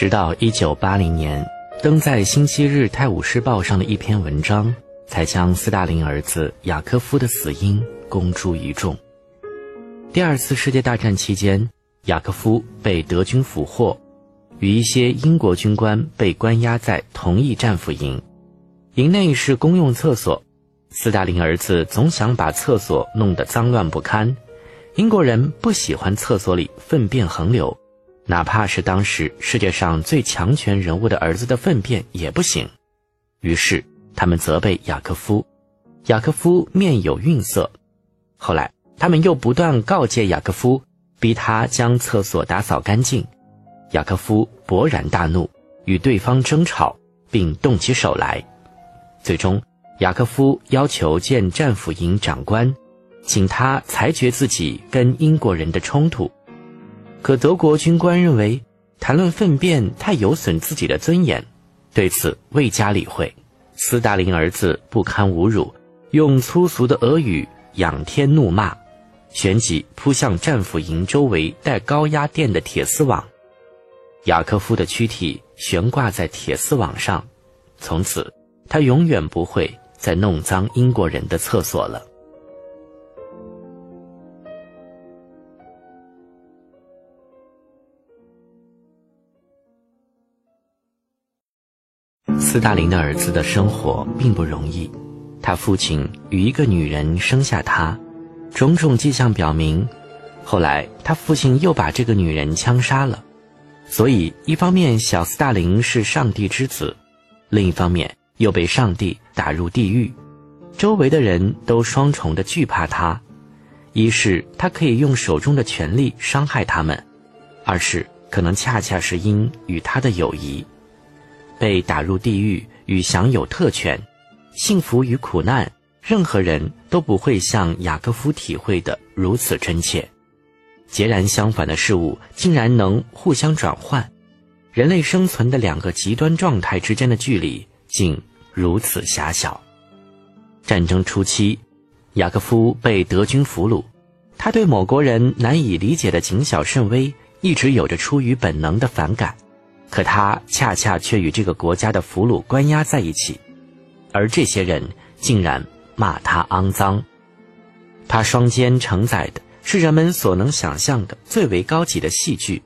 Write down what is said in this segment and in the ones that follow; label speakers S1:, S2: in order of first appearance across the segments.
S1: 直到一九八零年，登在《星期日泰晤士报》上的一篇文章，才将斯大林儿子雅科夫的死因公诸于众。第二次世界大战期间，雅科夫被德军俘获，与一些英国军官被关押在同一战俘营。营内是公用厕所，斯大林儿子总想把厕所弄得脏乱不堪。英国人不喜欢厕所里粪便横流，哪怕是当时世界上最强权人物的儿子的粪便也不行。于是他们责备雅科夫，雅科夫面有愠色。后来他们又不断告诫雅科夫，逼他将厕所打扫干净。雅科夫勃然大怒，与对方争吵，并动起手来。最终，雅科夫要求见战俘营长官。请他裁决自己跟英国人的冲突，可德国军官认为谈论粪便太有损自己的尊严，对此未加理会。斯大林儿子不堪侮辱，用粗俗的俄语仰天怒骂，旋即扑向战俘营周围带高压电的铁丝网。雅科夫的躯体悬挂在铁丝网上，从此他永远不会再弄脏英国人的厕所了。斯大林的儿子的生活并不容易，他父亲与一个女人生下他，种种迹象表明，后来他父亲又把这个女人枪杀了，所以一方面小斯大林是上帝之子，另一方面又被上帝打入地狱，周围的人都双重的惧怕他，一是他可以用手中的权力伤害他们，二是可能恰恰是因与他的友谊。被打入地狱与享有特权，幸福与苦难，任何人都不会像雅各夫体会的如此真切。截然相反的事物竟然能互相转换，人类生存的两个极端状态之间的距离竟如此狭小。战争初期，雅各夫被德军俘虏，他对某国人难以理解的谨小慎微一直有着出于本能的反感。可他恰恰却与这个国家的俘虏关押在一起，而这些人竟然骂他肮脏。他双肩承载的是人们所能想象的最为高级的戏剧，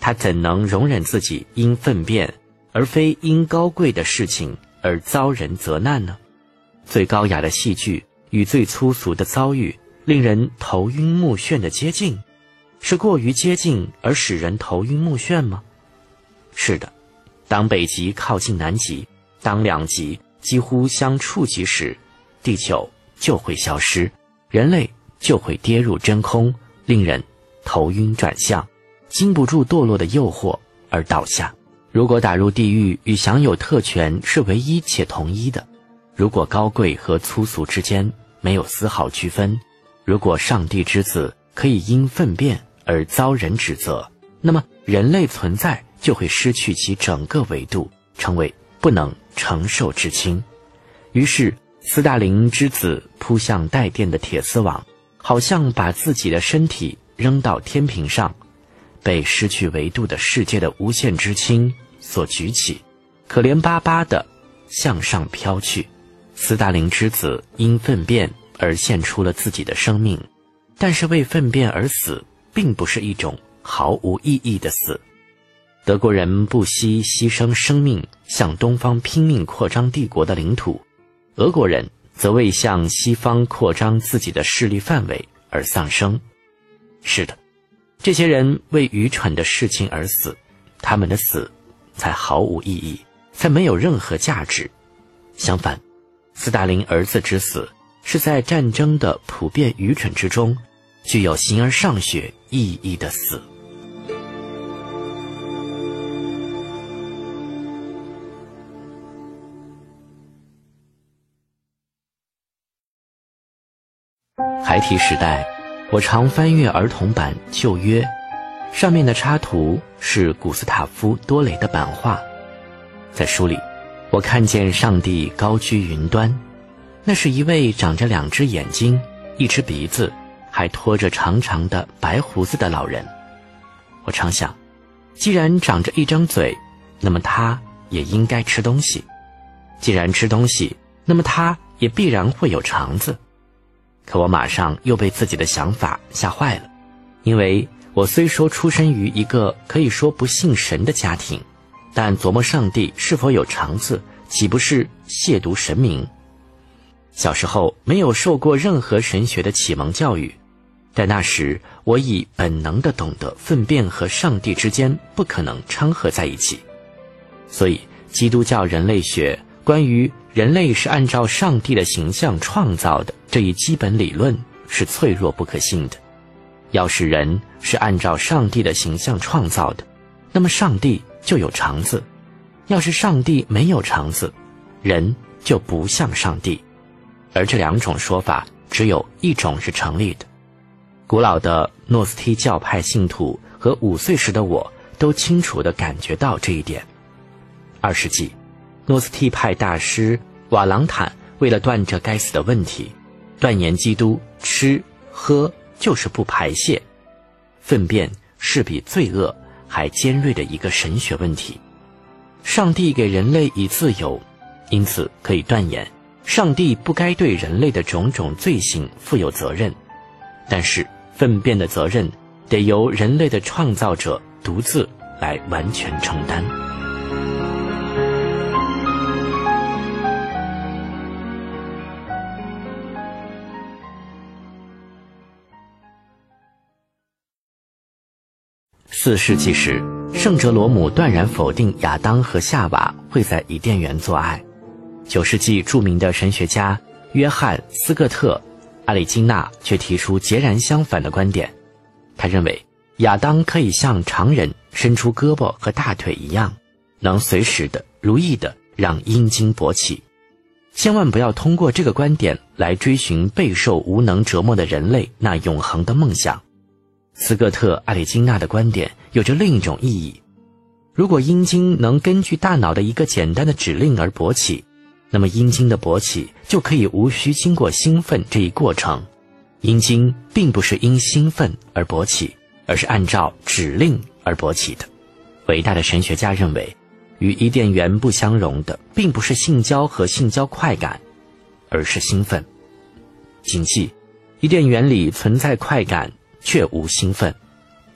S1: 他怎能容忍自己因粪便而非因高贵的事情而遭人责难呢？最高雅的戏剧与最粗俗的遭遇，令人头晕目眩的接近，是过于接近而使人头晕目眩吗？是的，当北极靠近南极，当两极几乎相触及时，地球就会消失，人类就会跌入真空，令人头晕转向，经不住堕落的诱惑而倒下。如果打入地狱与享有特权是唯一且统一的，如果高贵和粗俗之间没有丝毫区分，如果上帝之子可以因粪便而遭人指责，那么人类存在。就会失去其整个维度，成为不能承受之轻。于是，斯大林之子扑向带电的铁丝网，好像把自己的身体扔到天平上，被失去维度的世界的无限之轻所举起，可怜巴巴的向上飘去。斯大林之子因粪便而献出了自己的生命，但是为粪便而死，并不是一种毫无意义的死。德国人不惜牺牲生命向东方拼命扩张帝国的领土，俄国人则为向西方扩张自己的势力范围而丧生。是的，这些人为愚蠢的事情而死，他们的死才毫无意义，才没有任何价值。相反，斯大林儿子之死是在战争的普遍愚蠢之中，具有形而上学意义的死。孩提时代，我常翻阅儿童版《旧约》，上面的插图是古斯塔夫·多雷的版画。在书里，我看见上帝高居云端，那是一位长着两只眼睛、一只鼻子，还拖着长长的白胡子的老人。我常想，既然长着一张嘴，那么他也应该吃东西；既然吃东西，那么他也必然会有肠子。可我马上又被自己的想法吓坏了，因为我虽说出身于一个可以说不信神的家庭，但琢磨上帝是否有肠子，岂不是亵渎神明？小时候没有受过任何神学的启蒙教育。但那时，我已本能的懂得粪便和上帝之间不可能掺和在一起，所以基督教人类学关于人类是按照上帝的形象创造的这一基本理论是脆弱不可信的。要是人是按照上帝的形象创造的，那么上帝就有肠子；要是上帝没有肠子，人就不像上帝。而这两种说法只有一种是成立的。古老的诺斯替教派信徒和五岁时的我都清楚地感觉到这一点。二世纪，诺斯替派大师瓦朗坦为了断这该死的问题，断言基督吃喝就是不排泄，粪便是比罪恶还尖锐的一个神学问题。上帝给人类以自由，因此可以断言，上帝不该对人类的种种罪行负有责任，但是。粪便的责任得由人类的创造者独自来完全承担。四世纪时，圣哲罗姆断然否定亚当和夏娃会在伊甸园做爱。九世纪著名的神学家约翰斯各特。阿里金娜却提出截然相反的观点，他认为亚当可以像常人伸出胳膊和大腿一样，能随时的如意的让阴茎勃起。千万不要通过这个观点来追寻备受无能折磨的人类那永恒的梦想。斯科特·阿里金娜的观点有着另一种意义：如果阴茎能根据大脑的一个简单的指令而勃起。那么阴茎的勃起就可以无需经过兴奋这一过程，阴茎并不是因兴奋而勃起，而是按照指令而勃起的。伟大的神学家认为，与伊甸园不相容的，并不是性交和性交快感，而是兴奋。谨记，伊甸园里存在快感，却无兴奋。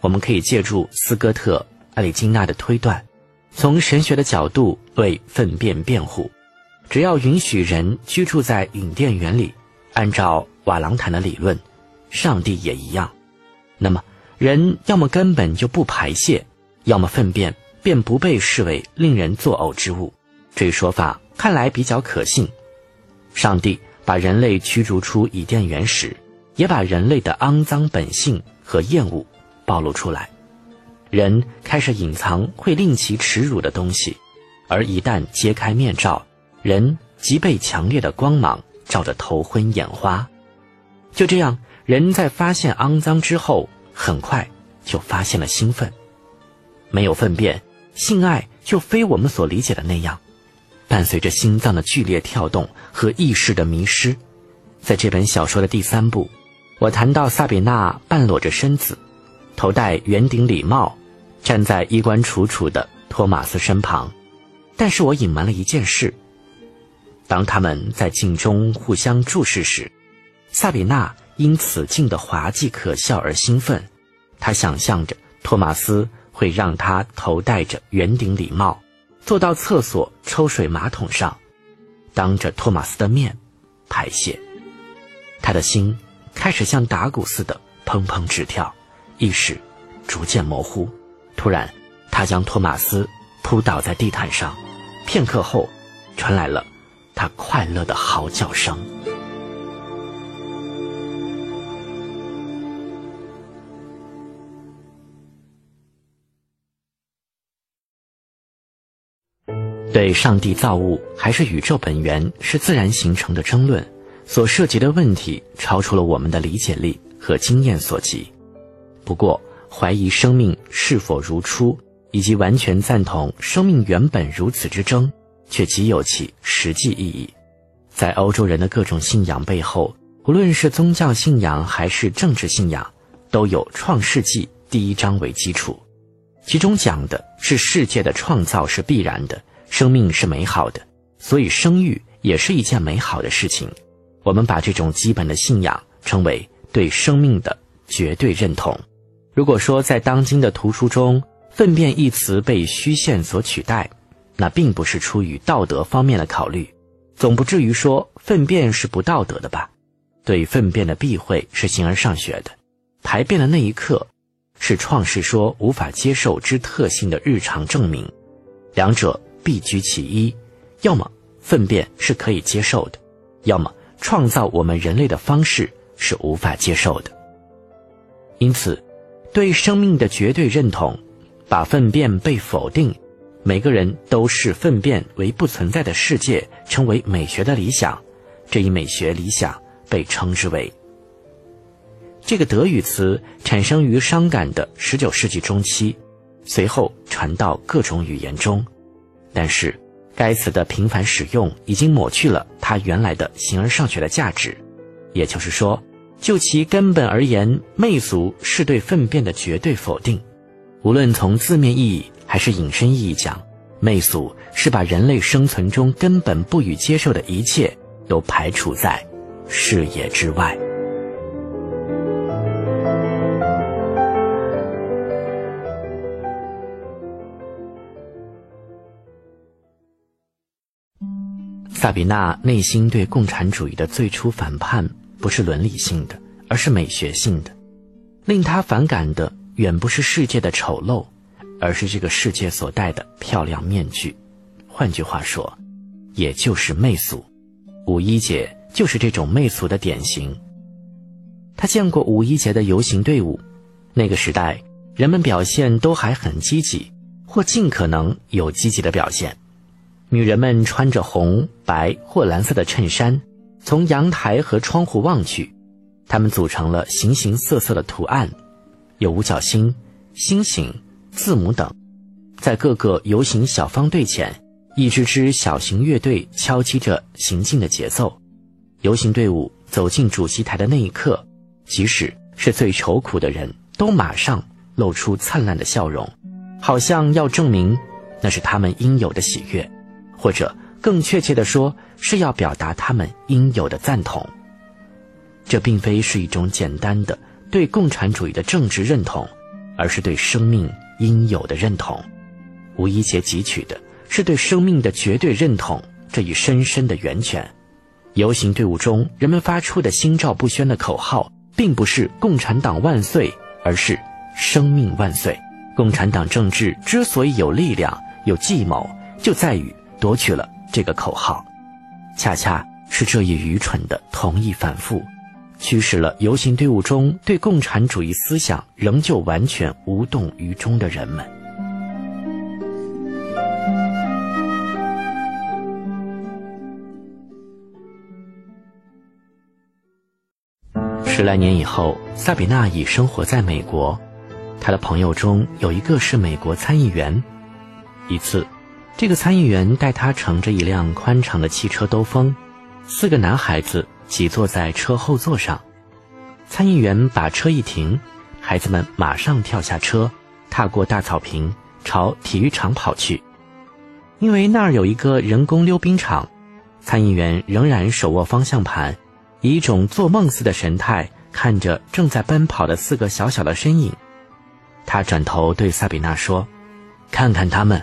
S1: 我们可以借助斯哥特·阿里金纳的推断，从神学的角度为粪便辩护。只要允许人居住在隐殿园里，按照瓦朗坦的理论，上帝也一样。那么，人要么根本就不排泄，要么粪便便不被视为令人作呕之物。这一说法看来比较可信。上帝把人类驱逐出伊甸园时，也把人类的肮脏本性和厌恶暴露出来。人开始隐藏会令其耻辱的东西，而一旦揭开面罩。人即被强烈的光芒照得头昏眼花，就这样，人在发现肮脏之后，很快就发现了兴奋。没有粪便，性爱就非我们所理解的那样，伴随着心脏的剧烈跳动和意识的迷失。在这本小说的第三部，我谈到萨比娜半裸着身子，头戴圆顶礼帽，站在衣冠楚楚的托马斯身旁，但是我隐瞒了一件事。当他们在镜中互相注视时，萨比娜因此镜的滑稽可笑而兴奋。她想象着托马斯会让她头戴着圆顶礼帽，坐到厕所抽水马桶上，当着托马斯的面排泄。他的心开始像打鼓似的砰砰直跳，意识逐渐模糊。突然，他将托马斯扑倒在地毯上，片刻后，传来了。他快乐的嚎叫声。对上帝造物还是宇宙本源是自然形成的争论，所涉及的问题超出了我们的理解力和经验所及。不过，怀疑生命是否如初，以及完全赞同生命原本如此之争。却极有其实际意义，在欧洲人的各种信仰背后，无论是宗教信仰还是政治信仰，都有《创世纪》第一章为基础。其中讲的是世界的创造是必然的，生命是美好的，所以生育也是一件美好的事情。我们把这种基本的信仰称为对生命的绝对认同。如果说在当今的图书中，“粪便”一词被虚线所取代，那并不是出于道德方面的考虑，总不至于说粪便是不道德的吧？对粪便的避讳是形而上学的，排便的那一刻。是创世说无法接受之特性的日常证明，两者必居其一。要么粪便是可以接受的，要么创造我们人类的方式是无法接受的。因此，对生命的绝对认同，把粪便被否定，每个人都视粪便为不存在的世界，称为美学的理想。这一美学理想被称之为。这个德语词产生于伤感的十九世纪中期，随后传到各种语言中，但是该词的频繁使用已经抹去了它原来的形而上学的价值。也就是说，就其根本而言，媚俗是对粪便的绝对否定。无论从字面意义还是引申意义讲，媚俗是把人类生存中根本不予接受的一切都排除在视野之外。萨比娜内心对共产主义的最初反叛，不是伦理性的，而是美学性的。令他反感的远不是世界的丑陋，而是这个世界所戴的漂亮面具。换句话说，也就是媚俗。五一节就是这种媚俗的典型。他见过五一节的游行队伍，那个时代人们表现都还很积极，或尽可能有积极的表现。女人们穿着红、白或蓝色的衬衫，从阳台和窗户望去，它们组成了形形色色的图案，有五角星、星星、字母等。在各个游行小方队前，一支支小型乐队敲击着行进的节奏。游行队伍走进主席台的那一刻，即使是最愁苦的人都马上露出灿烂的笑容，好像要证明那是他们应有的喜悦。或者更确切地说，是要表达他们应有的赞同。这并非是一种简单的对共产主义的政治认同，而是对生命应有的认同。吴一杰汲取的是对生命的绝对认同这一深深的源泉。游行队伍中，人们发出的心照不宣的口号，并不是“共产党万岁”，而是“生命万岁”。共产党政治之所以有力量、有计谋，就在于。夺取了这个口号，恰恰是这一愚蠢的同意反复，驱使了游行队伍中对共产主义思想仍旧完全无动于衷的人们。十来年以后，萨比娜已生活在美国，他的朋友中有一个是美国参议员。一次。这个参议员带他乘着一辆宽敞的汽车兜风，四个男孩子挤坐在车后座上。参议员把车一停，孩子们马上跳下车，踏过大草坪，朝体育场跑去。因为那儿有一个人工溜冰场，参议员仍然手握方向盘，以一种做梦似的神态看着正在奔跑的四个小小的身影。他转头对萨比娜说：“看看他们。”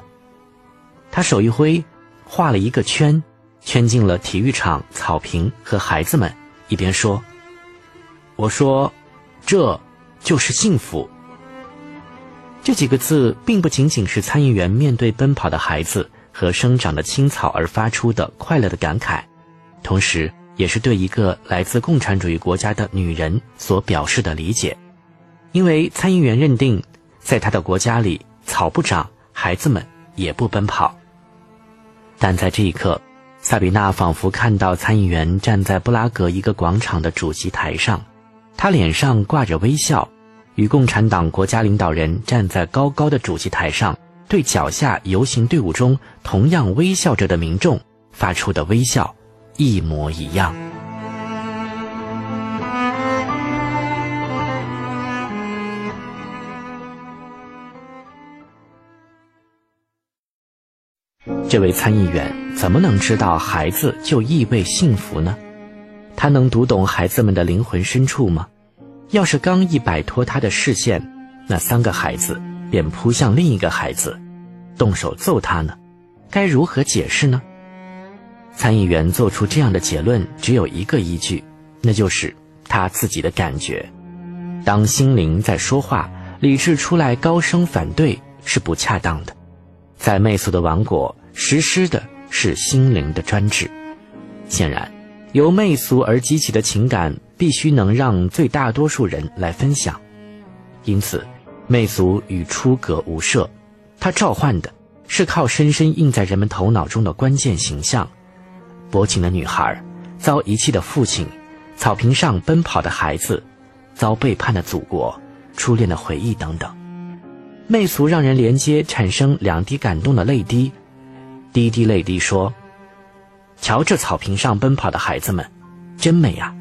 S1: 他手一挥，画了一个圈，圈进了体育场草坪和孩子们，一边说：“我说，这就是幸福。”这几个字并不仅仅是参议员面对奔跑的孩子和生长的青草而发出的快乐的感慨，同时也是对一个来自共产主义国家的女人所表示的理解，因为参议员认定，在他的国家里，草不长，孩子们也不奔跑。但在这一刻，萨比娜仿佛看到参议员站在布拉格一个广场的主席台上，他脸上挂着微笑，与共产党国家领导人站在高高的主席台上，对脚下游行队伍中同样微笑着的民众发出的微笑一模一样。这位参议员怎么能知道孩子就意味幸福呢？他能读懂孩子们的灵魂深处吗？要是刚一摆脱他的视线，那三个孩子便扑向另一个孩子，动手揍他呢？该如何解释呢？参议员做出这样的结论只有一个依据，那就是他自己的感觉。当心灵在说话，理智出来高声反对是不恰当的。在媚俗的王国，实施的是心灵的专制。显然，由媚俗而激起的情感必须能让最大多数人来分享。因此，媚俗与出格无涉。它召唤的是靠深深印在人们头脑中的关键形象：薄情的女孩，遭遗弃的父亲，草坪上奔跑的孩子，遭背叛的祖国，初恋的回忆等等。媚俗让人连接产生两滴感动的泪滴，滴滴泪滴说：“瞧这草坪上奔跑的孩子们，真美啊。”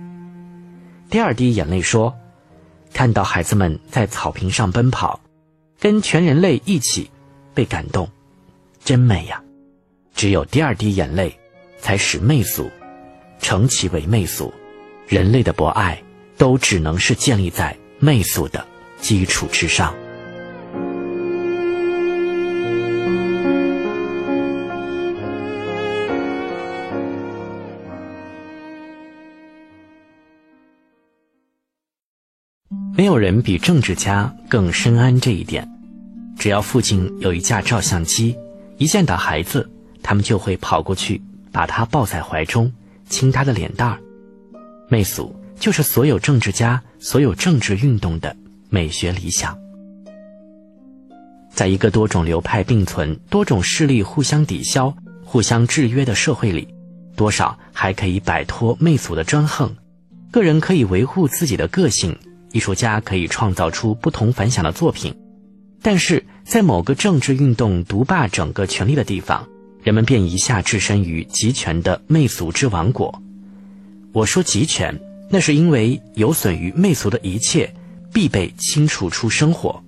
S1: 第二滴眼泪说：“看到孩子们在草坪上奔跑，跟全人类一起被感动，真美呀。”只有第二滴眼泪，才使媚俗成其为媚俗。人类的博爱，都只能是建立在媚俗的基础之上。没有人比政治家更深谙这一点。只要父亲有一架照相机，一见到孩子，他们就会跑过去，把他抱在怀中，亲他的脸蛋儿。媚俗就是所有政治家、所有政治运动的美学理想。在一个多种流派并存、多种势力互相抵消、互相制约的社会里，多少还可以摆脱媚俗的专横，个人可以维护自己的个性。艺术家可以创造出不同凡响的作品，但是在某个政治运动独霸整个权力的地方，人们便一下置身于集权的媚俗之王国。我说集权，那是因为有损于媚俗的一切必被清除出生活，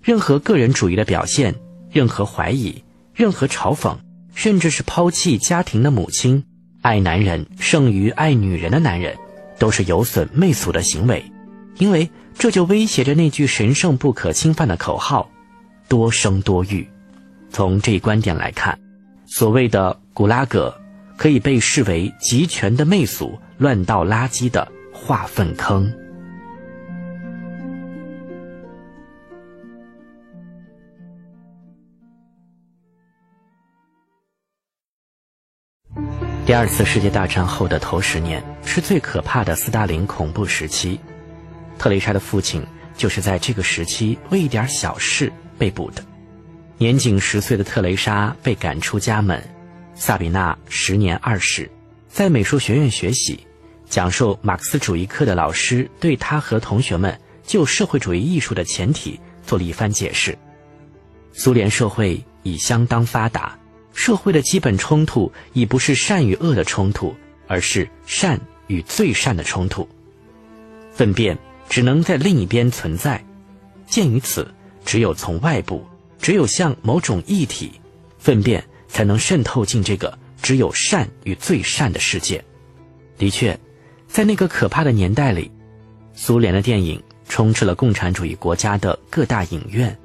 S1: 任何个人主义的表现，任何怀疑，任何嘲讽，甚至是抛弃家庭的母亲，爱男人胜于爱女人的男人，都是有损媚俗的行为。因为这就威胁着那句神圣不可侵犯的口号：多生多育。从这一观点来看，所谓的古拉格可以被视为集权的媚俗、乱倒垃圾的化粪坑。第二次世界大战后的头十年是最可怕的斯大林恐怖时期。特蕾莎的父亲就是在这个时期为一点小事被捕的。年仅十岁的特蕾莎被赶出家门，萨比娜时年二十，在美术学院学习，讲授马克思主义课的老师对她和同学们就社会主义艺术的前提做了一番解释。苏联社会已相当发达，社会的基本冲突已不是善与恶的冲突，而是善与最善的冲突。粪便。只能在另一边存在。鉴于此，只有从外部，只有像某种液体，粪便才能渗透进这个只有善与最善的世界。的确，在那个可怕的年代里，苏联的电影充斥了共产主义国家的各大影院。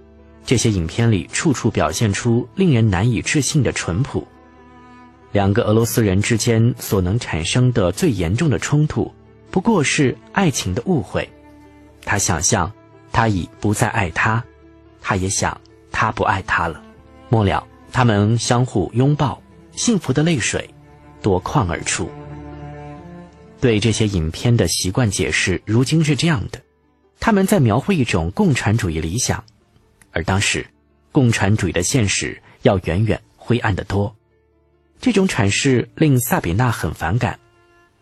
S1: 这些影片里处处表现出令人难以置信的淳朴。两个俄罗斯人之间所能产生的最严重的冲突，不过是爱情的误会。他想象，他已不再爱他，他也想他不爱他了。末了，他们相互拥抱，幸福的泪水夺眶而出。对这些影片的习惯解释，如今是这样的：他们在描绘一种共产主义理想，而当时，共产主义的现实要远远灰暗得多。这种阐释令萨比娜很反感，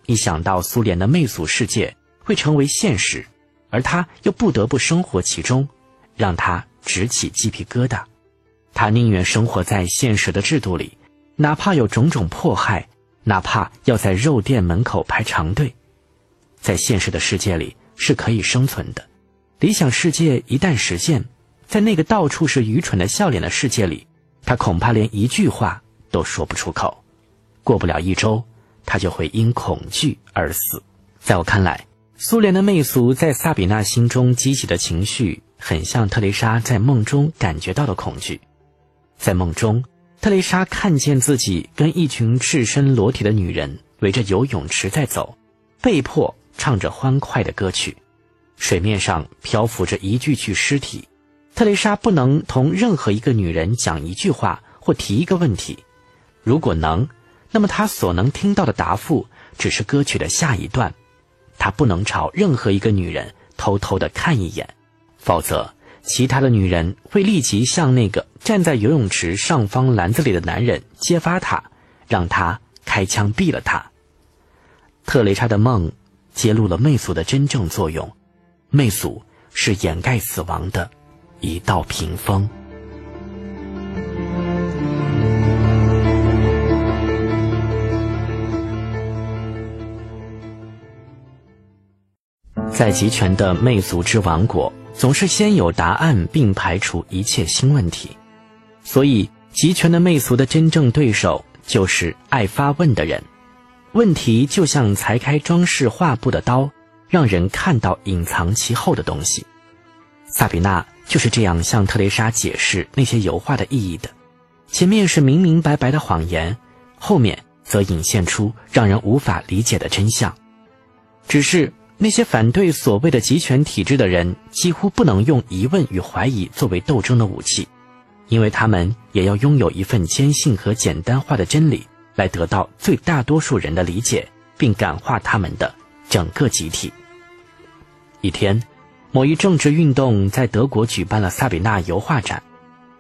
S1: 一想到苏联的媚俗世界会成为现实。而他又不得不生活其中，让他直起鸡皮疙瘩。他宁愿生活在现实的制度里，哪怕有种种迫害，哪怕要在肉店门口排长队，在现实的世界里是可以生存的。理想世界一旦实现，在那个到处是愚蠢的笑脸的世界里，他恐怕连一句话都说不出口。过不了一周，他就会因恐惧而死。在我看来，苏联的媚俗在萨比娜心中激起的情绪，很像特蕾莎在梦中感觉到的恐惧。在梦中，特蕾莎看见自己跟一群赤身裸体的女人围着游泳池在走，被迫唱着欢快的歌曲。水面上漂浮着一具具尸体，特蕾莎不能同任何一个女人讲一句话或提一个问题。如果能，那么她所能听到的答复只是歌曲的下一段。他不能朝任何一个女人偷偷的看一眼，否则其他的女人会立即向那个站在游泳池上方篮子里的男人揭发他，让他开枪毙了他。特蕾莎的梦揭露了媚俗的真正作用。媚俗是掩盖死亡的一道屏风。在集权的媚俗之王国，总是先有答案，并排除一切新问题。所以，集权的媚俗的真正对手就是爱发问的人。问题就像裁开装饰画布的刀。让人看到隐藏其后的东西，萨比娜就是这样向特蕾莎解释那些油画的意义的。前面是明明白白的谎言，后面则隐现出让人无法理解的真相。只是那些反对所谓的集权体制的人，几乎不能用疑问与怀疑作为斗争的武器，因为他们也要拥有一份坚信和简单化的真理，来得到最大多数人的理解，并感化他们的整个集体。一天，某一政治运动在德国举办了萨比娜油画展。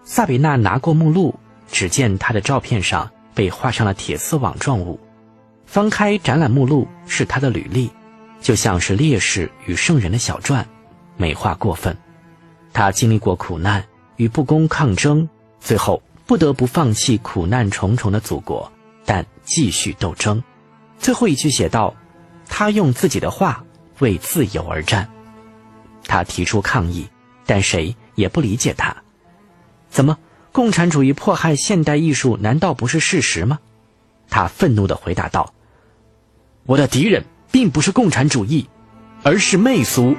S1: 萨比娜拿过目录，只见她的照片上被画上了铁丝网状物。翻开展览目录，是她的履历，就像是烈士与圣人的小传，美化过分。他经历过苦难与不公抗争，最后不得不放弃苦难重重的祖国，但继续斗争。最后一句写道：“他用自己的话。”为自由而战，他提出抗议，但谁也不理解他。怎么，共产主义迫害现代艺术，难道不是事实吗？他愤怒地回答道：“我的敌人并不是共产主义，而是媚俗。”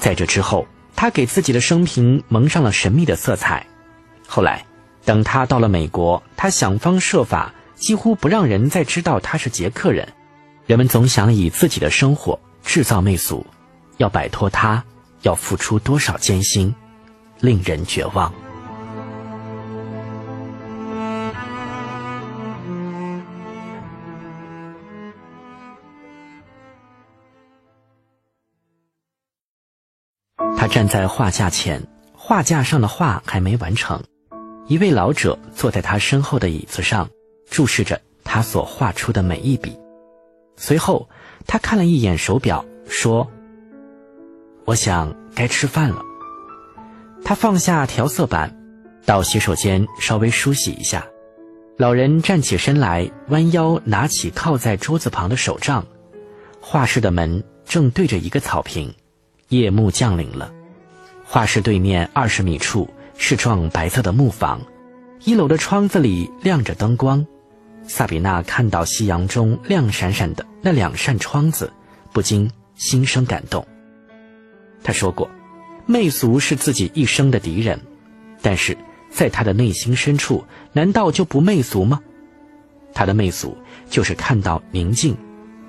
S1: 在这之后，他给自己的生平蒙上了神秘的色彩。后来，等他到了美国，他想方设法，几乎不让人再知道他是捷克人。人们总想以自己的生活制造媚俗，要摆脱它，要付出多少艰辛，令人绝望。他站在画架前，画架上的画还没完成。一位老者坐在他身后的椅子上，注视着他所画出的每一笔。随后，他看了一眼手表，说：“我想该吃饭了。”他放下调色板，到洗手间稍微梳洗一下。老人站起身来，弯腰拿起靠在桌子旁的手杖。画室的门正对着一个草坪。夜幕降临了。画室对面二十米处是幢白色的木房，一楼的窗子里亮着灯光。萨比娜看到夕阳中亮闪闪的那两扇窗子，不禁心生感动。他说过，媚俗是自己一生的敌人，但是在他的内心深处，难道就不媚俗吗？他的媚俗就是看到宁静、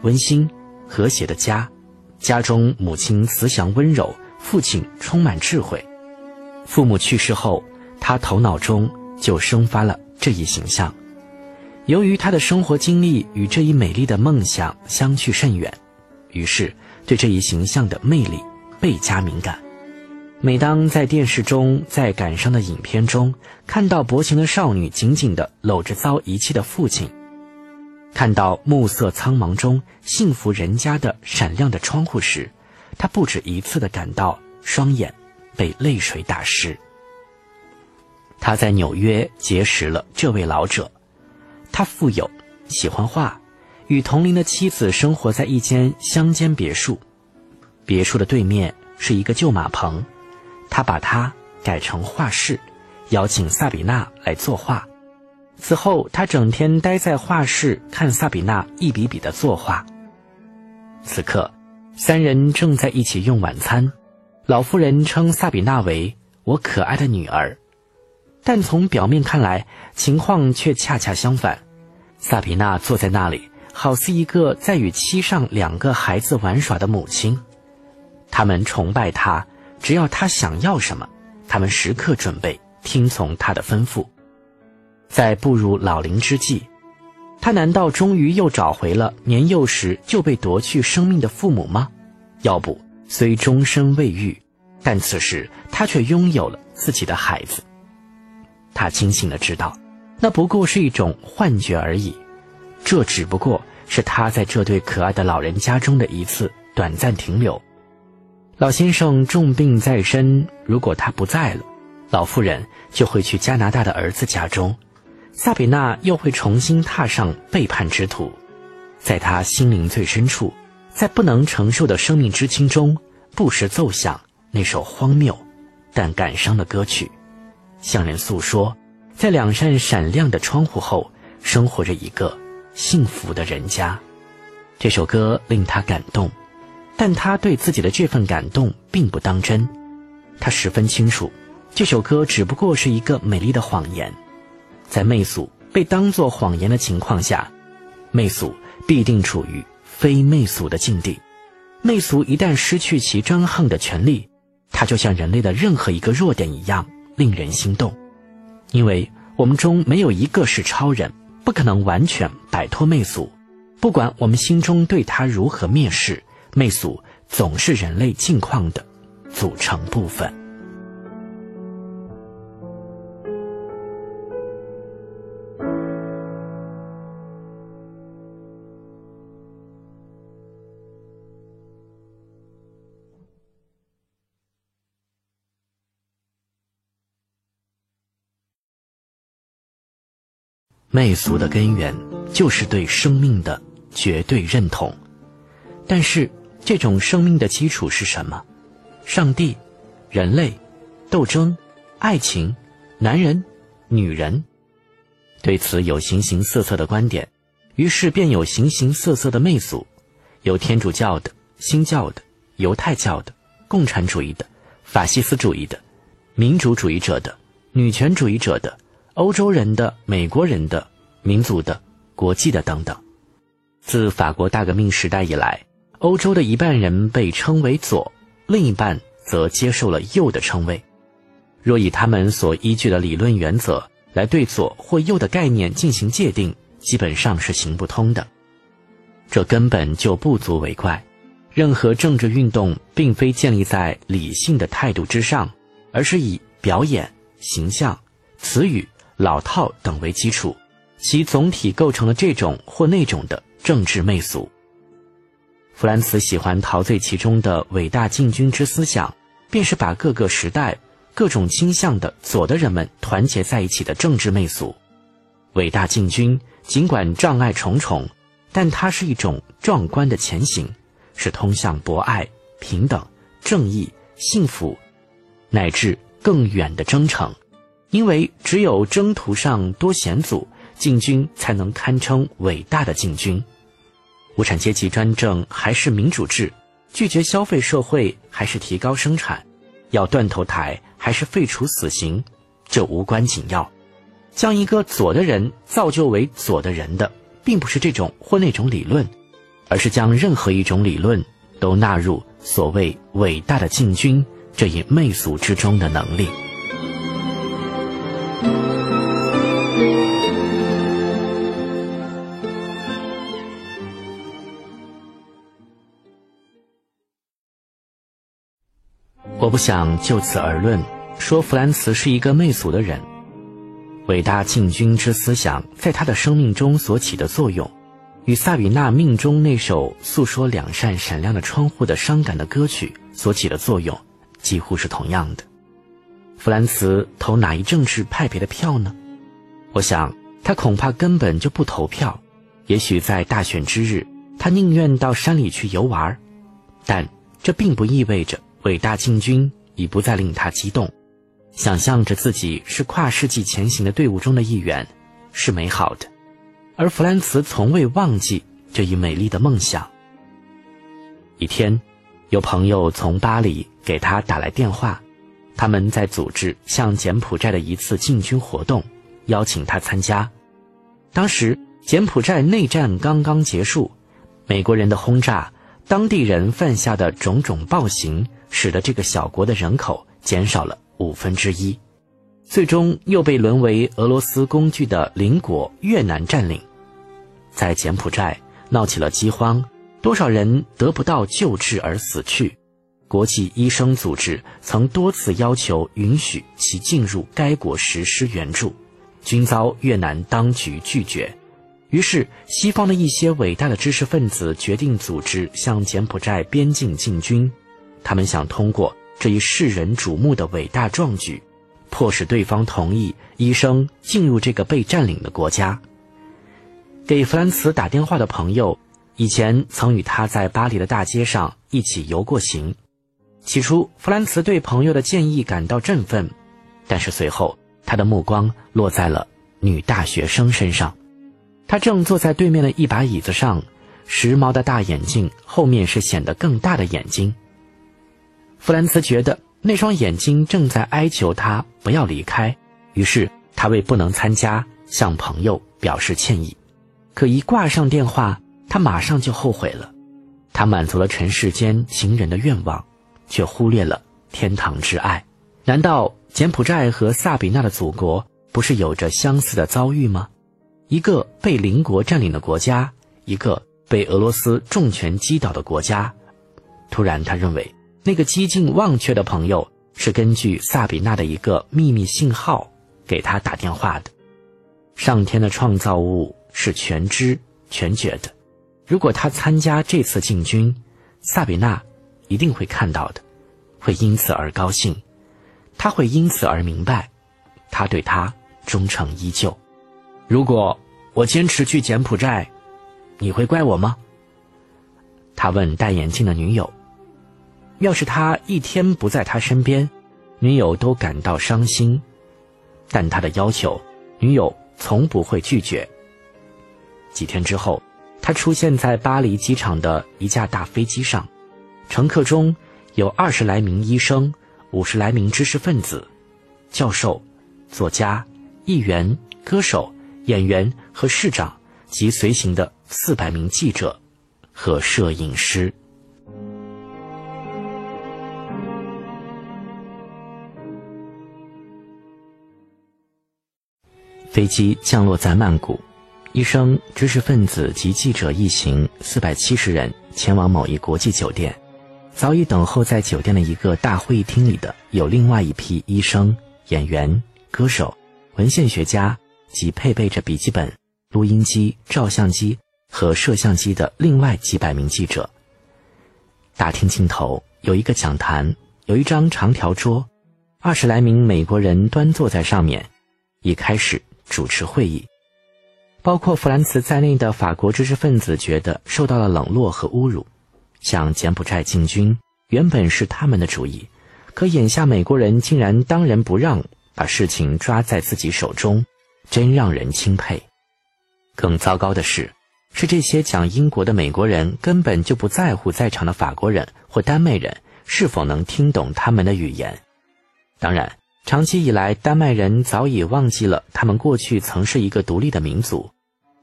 S1: 温馨、和谐的家，家中母亲慈祥温柔，父亲充满智慧。父母去世后，他头脑中就生发了这一形象。由于他的生活经历与这一美丽的梦想相去甚远，于是对这一形象的魅力倍加敏感。每当在电视中、在感伤的影片中看到薄情的少女紧紧地搂着遭遗弃的父亲，看到暮色苍茫中幸福人家的闪亮的窗户时，他不止一次地感到双眼被泪水打湿。他在纽约结识了这位老者。他富有，喜欢画，与同龄的妻子生活在一间乡间别墅。别墅的对面是一个旧马棚，他把它改成画室，邀请萨比娜来作画。此后，他整天待在画室看萨比娜一笔笔的作画。此刻，三人正在一起用晚餐。老妇人称萨比娜为“我可爱的女儿”，但从表面看来，情况却恰恰相反。萨比娜坐在那里，好似一个在与妻上两个孩子玩耍的母亲。他们崇拜她，只要她想要什么，他们时刻准备听从她的吩咐。在步入老龄之际，他难道终于又找回了年幼时就被夺去生命的父母吗？要不？虽终身未育，但此时他却拥有了自己的孩子。他清醒的知道，那不过是一种幻觉而已，这只不过是他在这对可爱的老人家中的一次短暂停留。老先生重病在身，如果他不在了，老妇人就会去加拿大的儿子家中，萨比娜又会重新踏上背叛之途，在她心灵最深处。在不能承受的生命之轻中，不时奏响那首荒谬但感伤的歌曲，向人诉说，在两扇闪亮的窗户后，生活着一个幸福的人家。这首歌令他感动，但他对自己的这份感动并不当真。他十分清楚，这首歌只不过是一个美丽的谎言。在媚俗被当作谎言的情况下，媚俗必定处于。非媚俗的境地，媚俗一旦失去其专横的权利，它就像人类的任何一个弱点一样令人心动。因为我们中没有一个是超人，不可能完全摆脱媚俗。不管我们心中对它如何蔑视，媚俗总是人类境况的组成部分。媚俗的根源就是对生命的绝对认同，但是这种生命的基础是什么？上帝、人类、斗争、爱情、男人、女人？对此有形形色色的观点，于是便有形形色色的媚俗，有天主教的、新教的、犹太教的、共产主义的、法西斯主义的、民主主义者的、女权主义者的。欧洲人的、美国人的、民族的、国际的等等，自法国大革命时代以来，欧洲的一半人被称为左，另一半则接受了右的称谓。若以他们所依据的理论原则来对左或右的概念进行界定，基本上是行不通的。这根本就不足为怪。任何政治运动并非建立在理性的态度之上，而是以表演、形象、词语。老套等为基础，其总体构成了这种或那种的政治媚俗。弗兰茨喜欢陶醉其中的伟大进军之思想，便是把各个时代、各种倾向的左的人们团结在一起的政治媚俗。伟大进军尽管障碍重重，但它是一种壮观的前行，是通向博爱、平等、正义、幸福，乃至更远的征程。因为只有征途上多险阻，进军才能堪称伟大的进军。无产阶级专政还是民主制？拒绝消费社会还是提高生产？要断头台还是废除死刑？这无关紧要。将一个左的人造就为左的人的，并不是这种或那种理论，而是将任何一种理论都纳入所谓伟大的进军这一媚俗之中的能力。不想就此而论，说弗兰茨是一个媚俗的人。伟大进军之思想在他的生命中所起的作用，与萨比娜命中那首诉说两扇闪亮的窗户的伤感的歌曲所起的作用，几乎是同样的。弗兰茨投哪一政治派别的票呢？我想他恐怕根本就不投票。也许在大选之日，他宁愿到山里去游玩，但这并不意味着。伟大进军已不再令他激动，想象着自己是跨世纪前行的队伍中的一员，是美好的，而弗兰茨从未忘记这一美丽的梦想。一天，有朋友从巴黎给他打来电话，他们在组织向柬埔寨的一次进军活动，邀请他参加。当时柬埔寨内战刚刚结束，美国人的轰炸，当地人犯下的种种暴行，使得这个小国的人口减少了五分之一。最终又被沦为俄罗斯工具的邻国越南占领，在柬埔寨闹起了饥荒，多少人得不到救治而死去。国际医生组织曾多次要求允许其进入该国实施援助，均遭越南当局拒绝。于是，西方的一些伟大的知识分子决定组织向柬埔寨边境进军，他们想通过这一世人瞩目的伟大壮举。迫使对方同意医生进入这个被占领的国家。给弗兰茨打电话的朋友，以前曾与他在巴黎的大街上一起游过行。起初，弗兰茨对朋友的建议感到振奋，但是随后他的目光落在了女大学生身上。她正坐在对面的一把椅子上，时髦的大眼镜后面是显得更大的眼睛。弗兰茨觉得。那双眼睛正在哀求他不要离开，于是他为不能参加向朋友表示歉意。可一挂上电话，他马上就后悔了。他满足了尘世间情人的愿望，却忽略了天堂之爱。难道柬埔寨和萨比娜的祖国不是有着相似的遭遇吗？一个被邻国占领的国家，一个被俄罗斯重拳击倒的国家。突然，他认为。那个几近忘却的朋友是根据萨比娜的一个秘密信号给他打电话的。上天的创造物是全知全觉的，如果他参加这次进军，萨比娜一定会看到的，会因此而高兴，他会因此而明白，他对他忠诚依旧。如果我坚持去柬埔寨，你会怪我吗？他问戴眼镜的女友。要是他一天不在他身边，女友都感到伤心，但他的要求，女友从不会拒绝。几天之后，他出现在巴黎机场的一架大飞机上，乘客中有二十来名医生、五十来名知识分子、教授、作家、议员、歌手、演员和市长及随行的四百名记者和摄影师。飞机降落在曼谷，医生、知识分子及记者一行四百七十人前往某一国际酒店。早已等候在酒店的一个大会议厅里的有另外一批医生、演员、歌手、文献学家及配备着笔记本、录音机、照相机和摄像机的另外几百名记者。大厅尽头有一个讲坛，有一张长条桌，二十来名美国人端坐在上面。一开始。主持会议，包括弗兰茨在内的法国知识分子觉得受到了冷落和侮辱。向柬埔寨进军原本是他们的主意，可眼下美国人竟然当仁不让，把事情抓在自己手中，真让人钦佩。更糟糕的是，是这些讲英国的美国人根本就不在乎在场的法国人或丹麦人是否能听懂他们的语言。当然。长期以来，丹麦人早已忘记了他们过去曾是一个独立的民族，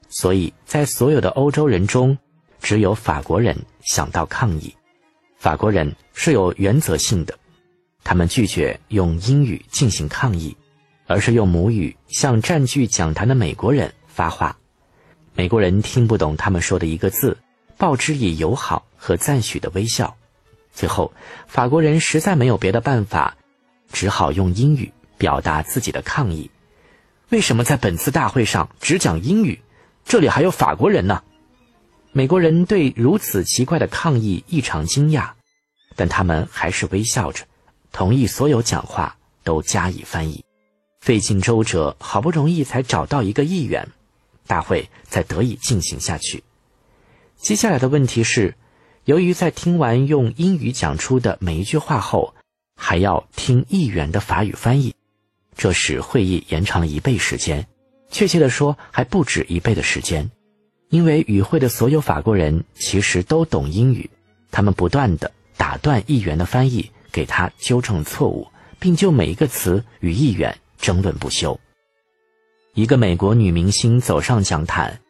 S1: 所以在所有的欧洲人中，只有法国人想到抗议。法国人是有原则性的，他们拒绝用英语进行抗议，而是用母语向占据讲坛的美国人发话。美国人听不懂他们说的一个字，报之以友好和赞许的微笑。最后，法国人实在没有别的办法。只好用英语表达自己的抗议。为什么在本次大会上只讲英语？这里还有法国人呢？美国人对如此奇怪的抗议异常惊讶，但他们还是微笑着，同意所有讲话都加以翻译。费尽周折，好不容易才找到一个议员，大会才得以进行下去。接下来的问题是，由于在听完用英语讲出的每一句话后。还要听议员的法语翻译，这使会议延长了一倍时间。确切的说，还不止一倍的时间，因为与会的所有法国人其实都懂英语，他们不断的打断议员的翻译，给他纠正错误，并就每一个词与议员争论不休。一个美国女明星走上讲坛，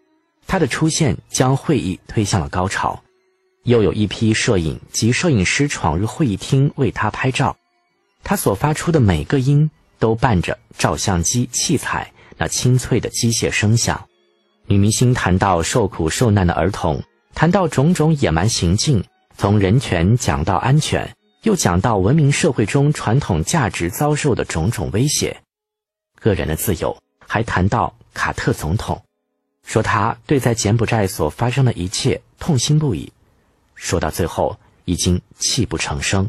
S1: 她的出现将会议推向了高潮。又有一批摄影及摄影师闯入会议厅为她拍照，她所发出的每个音都伴着照相机器材那清脆的机械声响。女明星谈到受苦受难的儿童，谈到种种野蛮行径，从人权讲到安全，又讲到文明社会中传统价值遭受的种种威胁，个人的自由。还谈到卡特总统，说他对在柬埔寨所发生的一切痛心不已，说到最后已经泣不成声。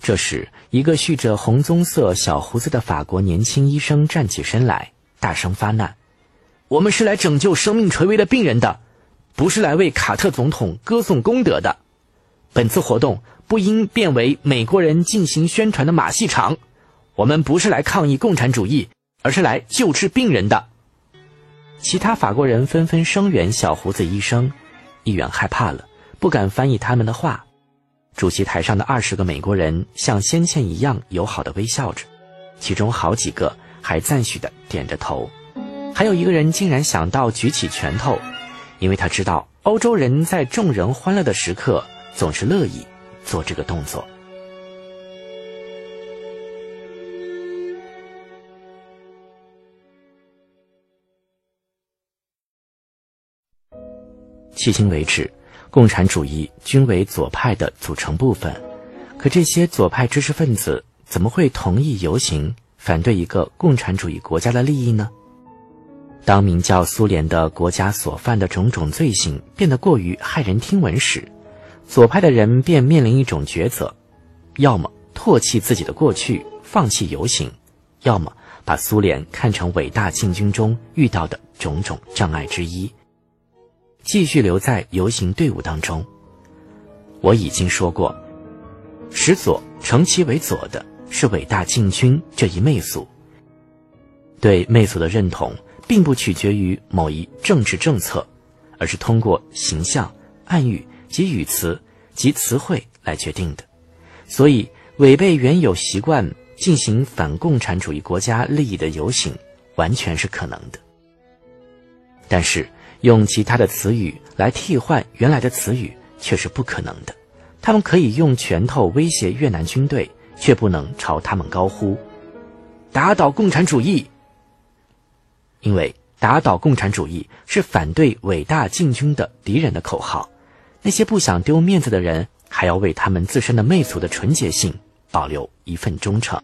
S1: 这时，一个蓄着红棕色小胡子的法国年轻医生站起身来，大声发难：“我们是来拯救生命垂危的病人的，不是来为卡特总统歌颂功德的。本次活动不应变为美国人进行宣传的马戏场。我们不是来抗议共产主义。”而是来救治病人的。其他法国人纷纷声援小胡子医生，议员害怕了，不敢翻译他们的话。主席台上的二十个美国人像先前一样友好的微笑着，其中好几个还赞许的点着头，还有一个人竟然想到举起拳头，因为他知道欧洲人在众人欢乐的时刻总是乐意做这个动作。迄今为止，共产主义均为左派的组成部分。可这些左派知识分子怎么会同意游行，反对一个共产主义国家的利益呢？当名叫苏联的国家所犯的种种罪行变得过于骇人听闻时，左派的人便面临一种抉择：要么唾弃自己的过去，放弃游行；要么把苏联看成伟大进军中遇到的种种障碍之一。继续留在游行队伍当中。我已经说过，使左成其为左的是伟大进军这一媚俗。对媚俗的认同，并不取决于某一政治政策，而是通过形象、暗喻及语词及词汇来决定的。所以，违背原有习惯进行反共产主义国家利益的游行，完全是可能的。但是。用其他的词语来替换原来的词语却是不可能的。他们可以用拳头威胁越南军队，却不能朝他们高呼“打倒共产主义”，因为“打倒共产主义”是反对伟大进军的敌人的口号。那些不想丢面子的人，还要为他们自身的媚俗的纯洁性保留一份忠诚。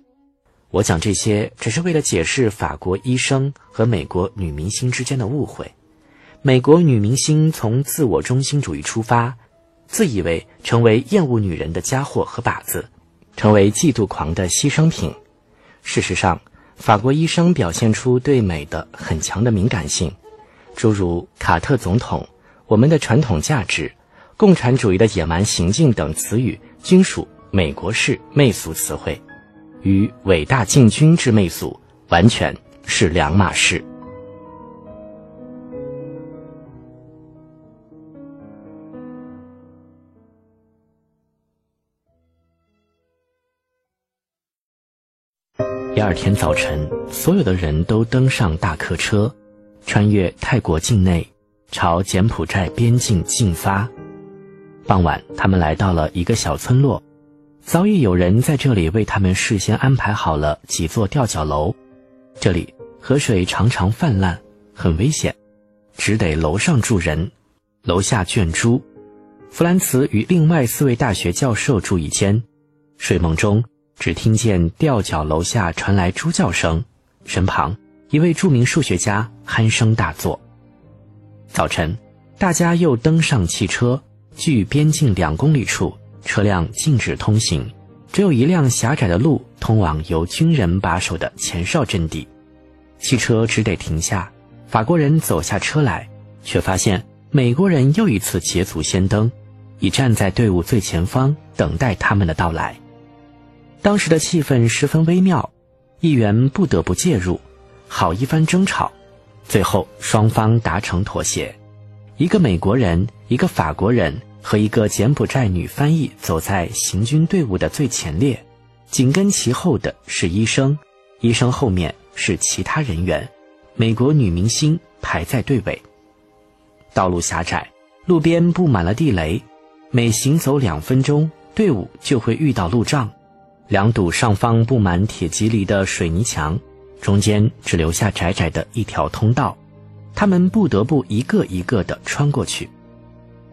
S1: 我讲这些，只是为了解释法国医生和美国女明星之间的误会。美国女明星从自我中心主义出发，自以为成为厌恶女人的家伙和靶子，成为嫉妒狂的牺牲品。事实上，法国医生表现出对美的很强的敏感性，诸如“卡特总统”“我们的传统价值”“共产主义的野蛮行径”等词语，均属美国式媚俗词汇，与“伟大进军”之媚俗完全是两码事。第二天早晨，所有的人都登上大客车，穿越泰国境内，朝柬埔寨边境进发。傍晚，他们来到了一个小村落，早已有人在这里为他们事先安排好了几座吊脚楼。这里河水常常泛滥，很危险，只得楼上住人，楼下圈猪。弗兰茨与另外四位大学教授住一间，睡梦中。只听见吊脚楼下传来猪叫声，身旁一位著名数学家鼾声大作。早晨，大家又登上汽车，距边境两公里处，车辆禁止通行，只有一辆狭窄的路通往由军人把守的前哨阵地。汽车只得停下，法国人走下车来，却发现美国人又一次捷足先登，已站在队伍最前方，等待他们的到来。当时的气氛十分微妙，议员不得不介入，好一番争吵。最后双方达成妥协，一个美国人，一个法国人和一个柬埔寨女翻译走在行军队伍的最前列，紧跟其后的是医生，医生后面是其他人员，美国女明星排在队尾。道路狭窄，路边布满了地雷，每行走两分钟，队伍就会遇到路障。两堵上方布满铁蒺藜的水泥墙，中间只留下窄窄的一条通道，他们不得不一个一个地穿过去。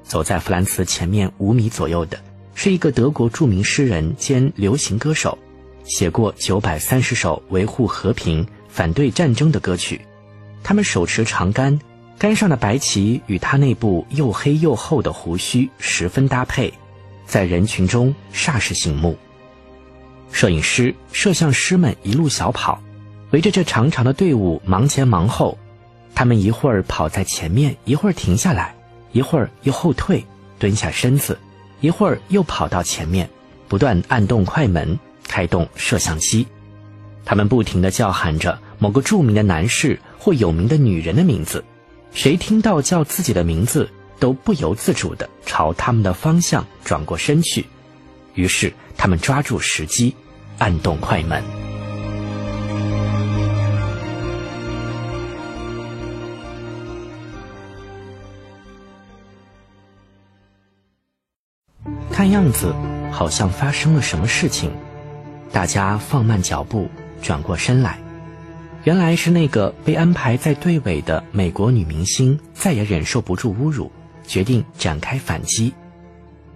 S1: 走在弗兰茨前面五米左右的，是一个德国著名诗人兼流行歌手，写过九百三十首维护和平、反对战争的歌曲。他们手持长杆，杆上的白旗与他那部又黑又厚的胡须十分搭配，在人群中煞是醒目。摄影师、摄像师们一路小跑，围着这长长的队伍忙前忙后。他们一会儿跑在前面，一会儿停下来，一会儿又后退，蹲下身子，一会儿又跑到前面，不断按动快门，开动摄像机。他们不停地叫喊着某个著名的男士或有名的女人的名字，谁听到叫自己的名字，都不由自主地朝他们的方向转过身去。于是他们抓住时机。按动快门。看样子好像发生了什么事情，大家放慢脚步，转过身来。原来是那个被安排在队尾的美国女明星再也忍受不住侮辱，决定展开反击。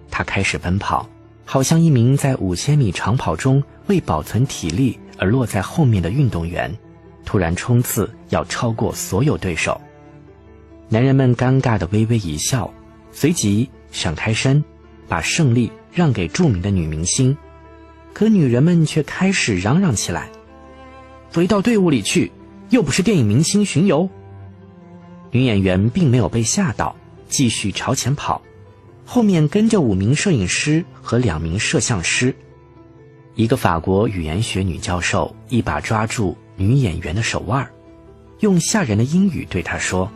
S1: 她开始奔跑。好像一名在五千米长跑中为保存体力而落在后面的运动员，突然冲刺要超过所有对手。男人们尴尬的微微一笑，随即闪开身，把胜利让给著名的女明星。可女人们却开始嚷嚷起来：“回到队伍里去，又不是电影明星巡游。”女演员并没有被吓到，继续朝前跑。后面跟着五名摄影师和两名摄像师，一个法国语言学女教授一把抓住女演员的手腕，用吓人的英语对她说：“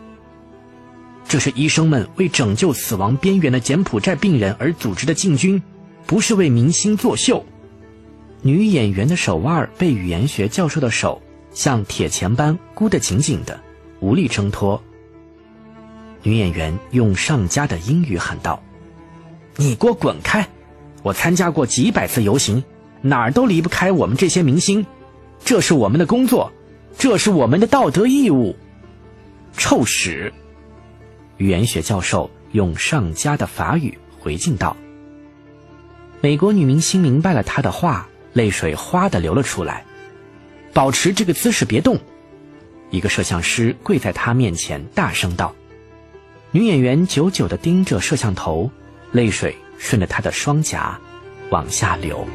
S1: 这是医生们为拯救死亡边缘的柬埔寨病人而组织的进军，不是为明星作秀。”女演员的手腕被语言学教授的手像铁钳般箍得紧紧的，无力挣脱。女演员用上佳的英语喊道。你给我滚开！我参加过几百次游行，哪儿都离不开我们这些明星，这是我们的工作，这是我们的道德义务。臭屎！语言学教授用上佳的法语回敬道。美国女明星明白了他的话，泪水哗的流了出来。保持这个姿势，别动！一个摄像师跪在他面前，大声道。女演员久久的盯着摄像头。泪水顺着他的双颊往下流。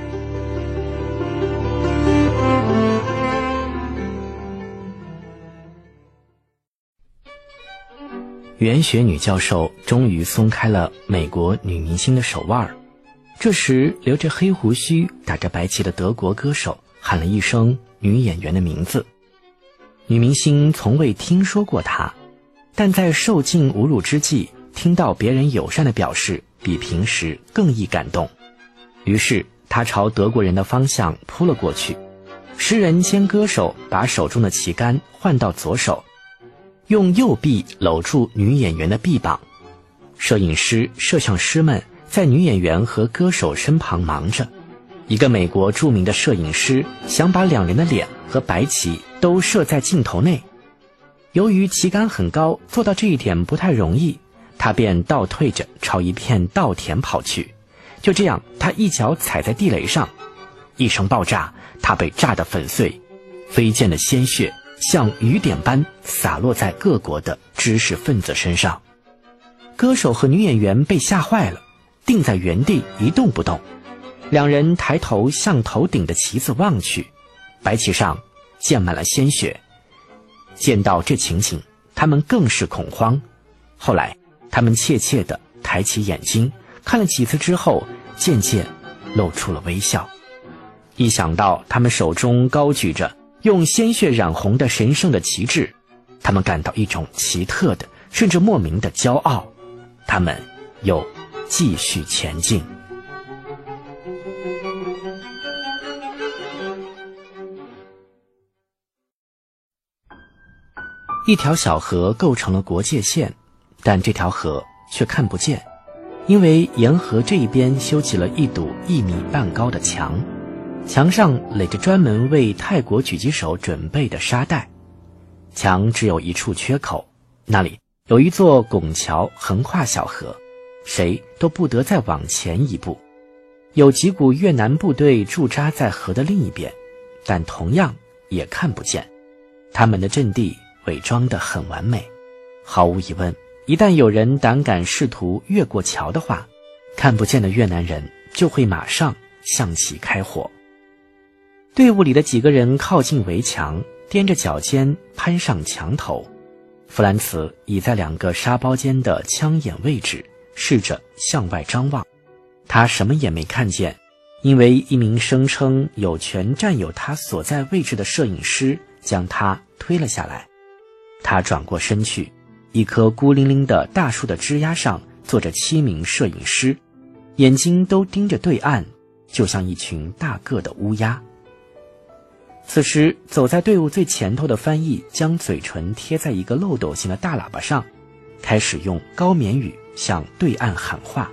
S1: 袁雪女教授终于松开了美国女明星的手腕儿这时，留着黑胡须、打着白旗的德国歌手喊了一声女演员的名字。女明星从未听说过她，但在受尽侮辱之际，听到别人友善的表示。比平时更易感动，于是他朝德国人的方向扑了过去。诗人兼歌手把手中的旗杆换到左手，用右臂搂住女演员的臂膀。摄影师、摄像师们在女演员和歌手身旁忙着。一个美国著名的摄影师想把两人的脸和白旗都摄在镜头内，由于旗杆很高，做到这一点不太容易。他便倒退着朝一片稻田跑去，就这样，他一脚踩在地雷上，一声爆炸，他被炸得粉碎，飞溅的鲜血像雨点般洒落在各国的知识分子身上。歌手和女演员被吓坏了，定在原地一动不动。两人抬头向头顶的旗子望去，白旗上溅满了鲜血。见到这情景，他们更是恐慌。后来。他们怯怯地抬起眼睛，看了几次之后，渐渐露出了微笑。一想到他们手中高举着用鲜血染红的神圣的旗帜，他们感到一种奇特的，甚至莫名的骄傲。他们又继续前进。一条小河构成了国界线，但这条河却看不见，因为沿河这一边修起了一堵一米半高的墙，墙上垒着专门为泰国狙击手准备的沙袋。墙只有一处缺口，那里有一座拱桥横跨小河，谁都不得再往前一步。有几股越南部队驻扎在河的另一边，但同样也看不见，他们的阵地。伪装得很完美，毫无疑问，一旦有人胆敢试图越过桥的话，看不见的越南人就会马上向其开火。队伍里的几个人靠近围墙，踮着脚尖攀上墙头。弗兰茨倚在两个沙包间的枪眼位置，试着向外张望。他什么也没看见，因为一名声称有权占有他所在位置的摄影师将他推了下来。他转过身去，一棵孤零零的大树的枝丫上坐着七名摄影师，眼睛都盯着对岸，就像一群大个的乌鸦。此时，走在队伍最前头的翻译将嘴唇贴在一个漏斗形的大喇叭上，开始用高棉语向对岸喊话：“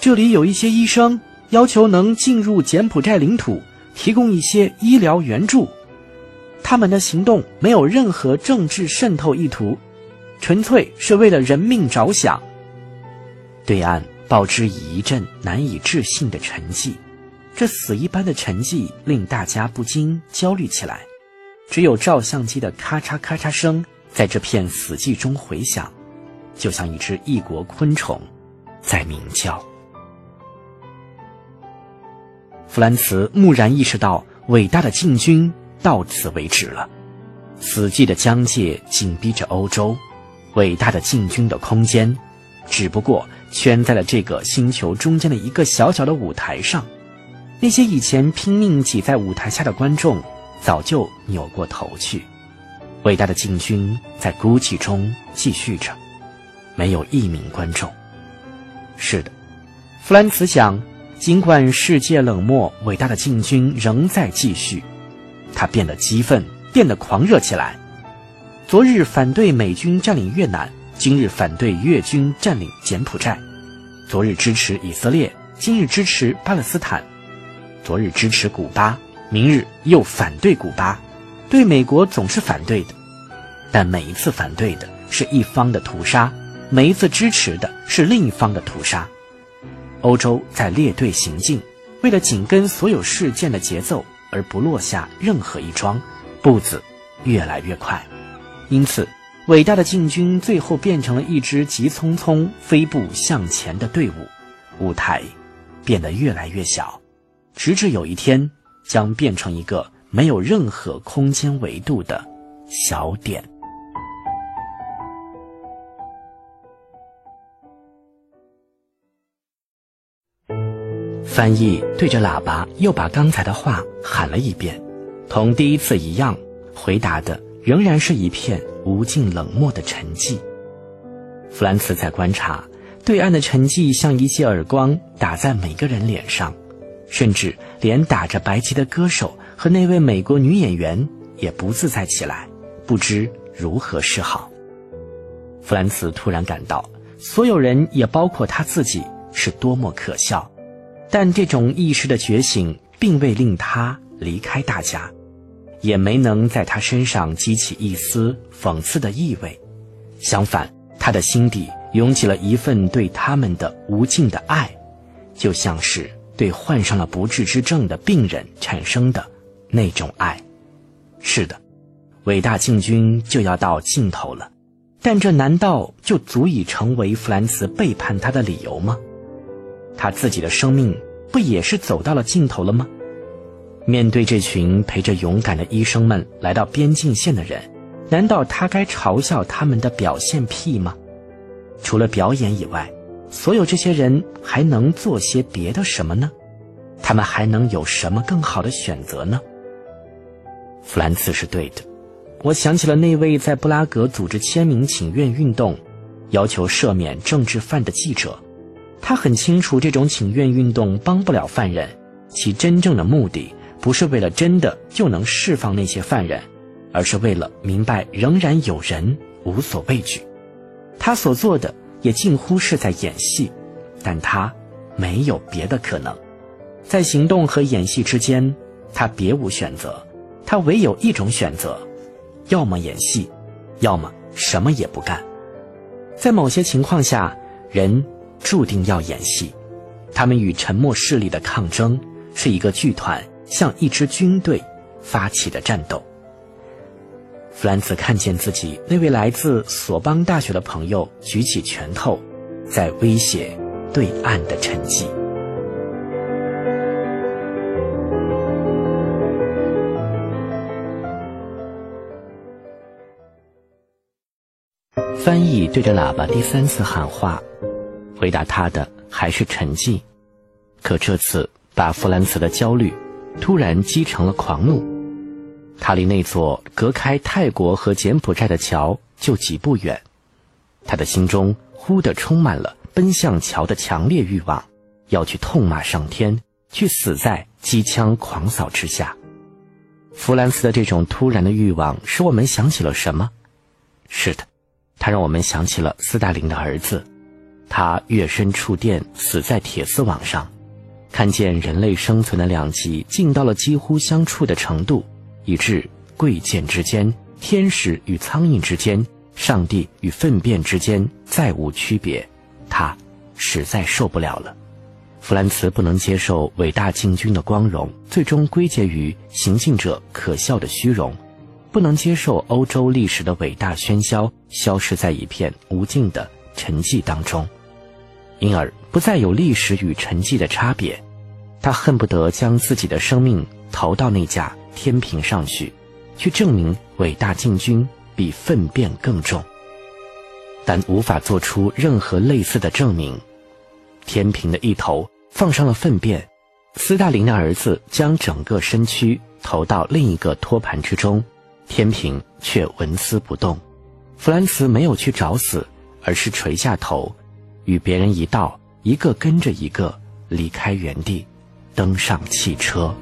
S1: 这里有一些医生要求能进入柬埔寨领土，提供一些医疗援助。”他们的行动没有任何政治渗透意图，纯粹是为了人命着想。对岸报之以一阵难以置信的沉寂，这死一般的沉寂令大家不禁焦虑起来。只有照相机的咔嚓咔嚓声在这片死寂中回响，就像一只异国昆虫在鸣叫。弗兰茨蓦然意识到，伟大的进军。到此为止了，死寂的疆界紧逼着欧洲，伟大的进军的空间，只不过圈在了这个星球中间的一个小小的舞台上。那些以前拼命挤在舞台下的观众，早就扭过头去。伟大的进军在孤寂中继续着，没有一名观众。是的，弗兰茨想，尽管世界冷漠，伟大的进军仍在继续。他变得激愤，变得狂热起来。昨日反对美军占领越南，今日反对越军占领柬埔寨；昨日支持以色列，今日支持巴勒斯坦；昨日支持古巴，明日又反对古巴。对美国总是反对的，但每一次反对的是一方的屠杀，每一次支持的是另一方的屠杀。欧洲在列队行进，为了紧跟所有事件的节奏。而不落下任何一桩，步子越来越快，因此，伟大的禁军最后变成了一支急匆匆飞步向前的队伍，舞台变得越来越小，直至有一天将变成一个没有任何空间维度的小点。翻译对着喇叭又把刚才的话喊了一遍，同第一次一样，回答的仍然是一片无尽冷漠的沉寂。弗兰茨在观察，对岸的沉寂像一记耳光打在每个人脸上，甚至连打着白旗的歌手和那位美国女演员也不自在起来，不知如何是好。弗兰茨突然感到，所有人也包括他自己是多么可笑。但这种意识的觉醒，并未令他离开大家，也没能在他身上激起一丝讽刺的意味。相反，他的心底涌起了一份对他们的无尽的爱，就像是对患上了不治之症的病人产生的那种爱。是的，伟大进军就要到尽头了，但这难道就足以成为弗兰茨背叛他的理由吗？他自己的生命不也是走到了尽头了吗？面对这群陪着勇敢的医生们来到边境线的人，难道他该嘲笑他们的表现癖吗？除了表演以外，所有这些人还能做些别的什么呢？他们还能有什么更好的选择呢？弗兰茨是对的，我想起了那位在布拉格组织签名请愿运动，要求赦免政治犯的记者。他很清楚，这种请愿运动帮不了犯人，其真正的目的不是为了真的就能释放那些犯人，而是为了明白仍然有人无所畏惧。他所做的也近乎是在演戏，但他没有别的可能，在行动和演戏之间，他别无选择，他唯有一种选择。要么演戏，要么什么也不干。在某些情况下，人注定要演戏。他们与沉默势力的抗争，是一个剧团向一支军队发起的战斗。弗兰茨看见自己那位来自索邦大学的朋友举起拳头，在威胁对岸的沉寂。翻译对着喇叭第三次喊话，回答他的还是沉寂。可这次把弗兰茨的焦虑突然激成了狂怒。他离那座隔开泰国和柬埔寨的桥就几步远，他的心中忽地充满了奔向桥的强烈欲望，要去痛骂上天，去死在机枪狂扫之下。弗兰茨的这种突然的欲望使我们想起了什么？是的。他让我们想起了斯大林的儿子，他跃身触电，死在铁丝网上，看见人类生存的两极近到了几乎相触的程度，以致贵贱之间、天使与苍蝇之间、上帝与粪便之间再无区别。他实在受不了了。弗兰茨不能接受伟大进军的光荣，最终归结于行进者可笑的虚荣。不能接受欧洲历史的伟大喧嚣消失在一片无尽的沉寂当中，因而不再有历史与沉寂的差别。他恨不得将自己的生命投到那架天平上去，去证明伟大进军比粪便更重。但无法做出任何类似的证明。天平的一头放上了粪便，斯大林的儿子将整个身躯投到另一个托盘之中。天平却纹丝不动，弗兰茨没有去找死，而是垂下头，与别人一道，一个跟着一个离开原地，登上汽车。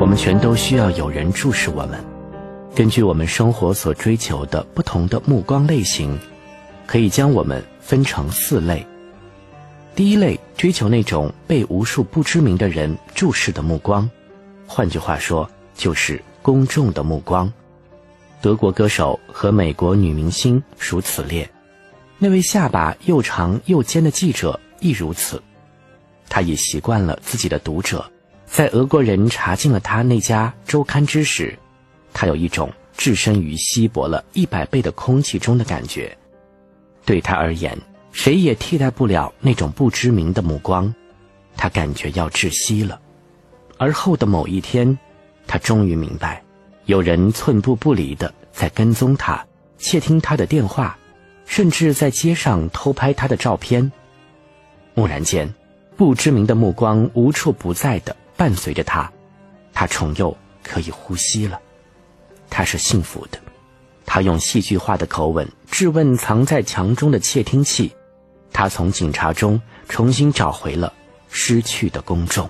S1: 我们全都需要有人注视我们。根据我们生活所追求的不同的目光类型，可以将我们分成四类。第一类追求那种被无数不知名的人注视的目光，换句话说，就是公众的目光。德国歌手和美国女明星属此列，那位下巴又长又尖的记者亦如此。他已习惯了自己的读者，在俄国人查禁了他那家周刊之时。他有一种置身于稀薄了一百倍的空气中的感觉，对他而言，谁也替代不了那种不知名的目光。他感觉要窒息了。而后的某一天，他终于明白，有人寸步不离的在跟踪他，窃听他的电话，甚至在街上偷拍他的照片。蓦然间，不知名的目光无处不在的伴随着他，他重又可以呼吸了。他是幸福的，他用戏剧化的口吻质问藏在墙中的窃听器，他从警察中重新找回了失去的公众。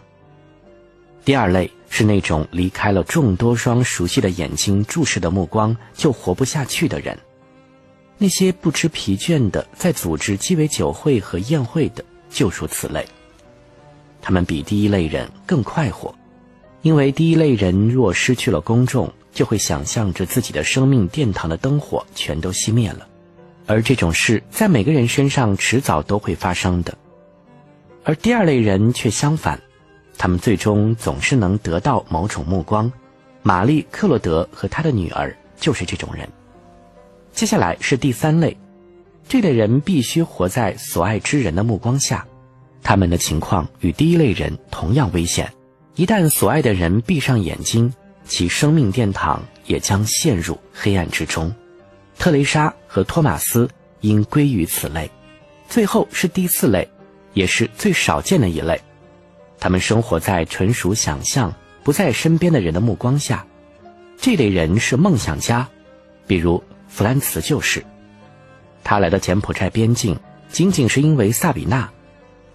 S1: 第二类是那种离开了众多双熟悉的眼睛注视的目光就活不下去的人，那些不知疲倦的在组织鸡尾酒会和宴会的就属此类。他们比第一类人更快活，因为第一类人若失去了公众。就会想象着自己的生命殿堂的灯火全都熄灭了，而这种事在每个人身上迟早都会发生的。而第二类人却相反，他们最终总是能得到某种目光。玛丽·克洛德和他的女儿就是这种人。接下来是第三类，这类人必须活在所爱之人的目光下，他们的情况与第一类人同样危险。一旦所爱的人闭上眼睛，其生命殿堂也将陷入黑暗之中，特蕾莎和托马斯应归于此类。最后是第四类，也是最少见的一类。他们生活在纯属想象、不在身边的人的目光下。这类人是梦想家，比如弗兰茨就是。他来到柬埔寨边境，仅仅是因为萨比娜。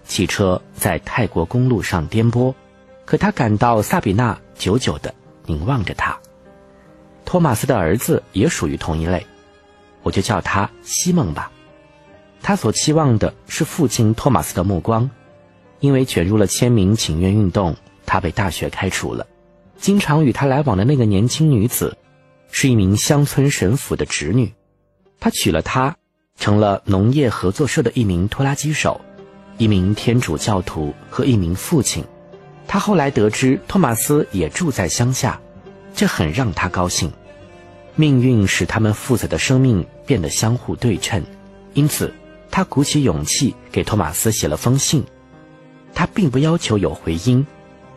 S1: 汽车在泰国公路上颠簸，可他感到萨比娜久久地凝望着他。托马斯的儿子也属于同一类，我就叫他西蒙吧。他所期望的是父亲托马斯的目光，因为卷入了签名请愿运动，他被大学开除了。经常与他来往的那个年轻女子，是一名乡村神父的侄女，他娶了她，成了农业合作社的一名拖拉机手。一名天主教徒和一名父亲，他后来得知托马斯也住在乡下，这很让他高兴。命运使他们父子的生命变得相互对称，因此他鼓起勇气给托马斯写了封信。他并不要求有回音，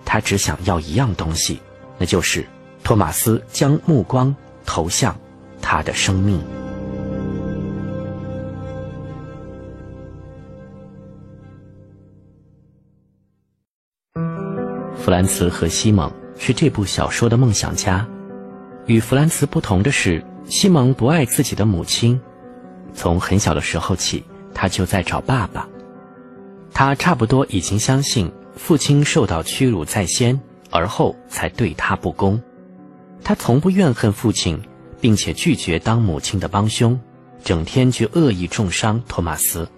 S1: 他只想要一样东西，那就是托马斯将目光投向他的生命。弗兰茨和西蒙是这部小说的梦想家。与弗兰茨不同的是，西蒙不爱自己的母亲。从很小的时候起，他就在找爸爸。他差不多已经相信父亲受到屈辱在先，而后才对他不公。他从不怨恨父亲，并且拒绝当母亲的帮凶，整天去恶意重伤托马斯。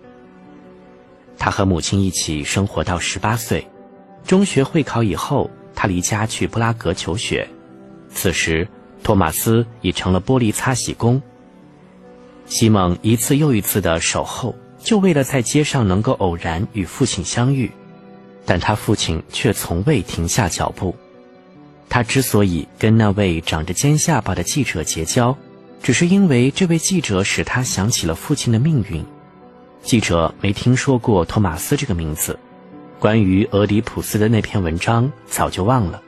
S1: 他和母亲一起生活到十八岁。中学会考以后，他离家去布拉格求学。此时，托马斯已成了玻璃擦洗工。西蒙一次又一次的守候，就为了在街上能够偶然与父亲相遇。但他父亲却从未停下脚步。他之所以跟那位长着尖下巴的记者结交，只是因为这位记者使他想起了父亲的命运。记者没听说过托马斯这个名字。关于俄狄浦斯的那篇文章早就忘了，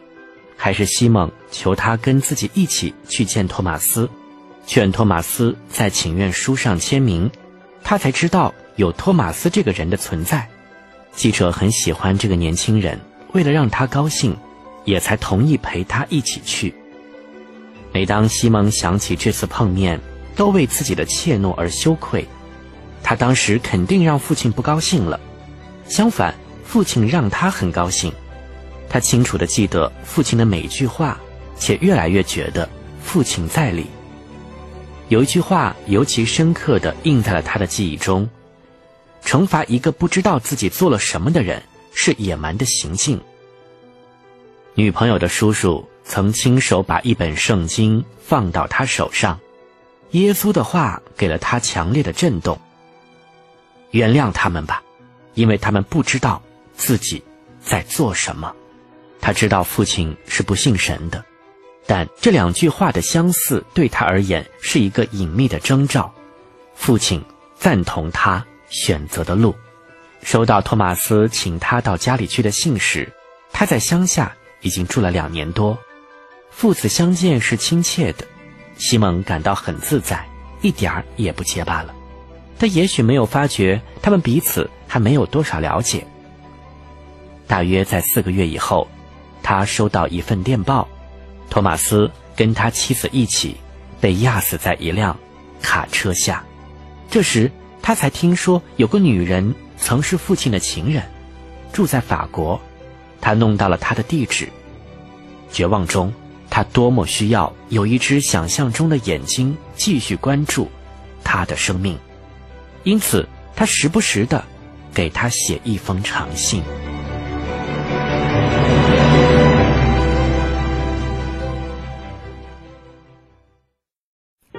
S1: 还是西蒙求他跟自己一起去见托马斯，劝托马斯在请愿书上签名，他才知道有托马斯这个人的存在。记者很喜欢这个年轻人，为了让他高兴，也才同意陪他一起去。每当西蒙想起这次碰面，都为自己的怯懦而羞愧。他当时肯定让父亲不高兴了，相反。父亲让他很高兴，他清楚地记得父亲的每一句话，且越来越觉得父亲在理。有一句话尤其深刻地印在了他的记忆中：惩罚一个不知道自己做了什么的人是野蛮的行径。女朋友的叔叔曾亲手把一本圣经放到他手上，耶稣的话给了他强烈的震动。原谅他们吧，因为他们不知道。自己在做什么？他知道父亲是不信神的，但这两句话的相似对他而言是一个隐秘的征兆。父亲赞同他选择的路。收到托马斯请他到家里去的信时，他在乡下已经住了两年多。父子相见是亲切的，西蒙感到很自在，一点儿也不结巴了。他也许没有发觉，他们彼此还没有多少了解。大约在四个月以后，他收到一份电报：托马斯跟他妻子一起被压死在一辆卡车下。这时，他才听说有个女人曾是父亲的情人，住在法国。他弄到了她的地址。绝望中，他多么需要有一只想象中的眼睛继续关注他的生命，因此他时不时的给他写一封长信。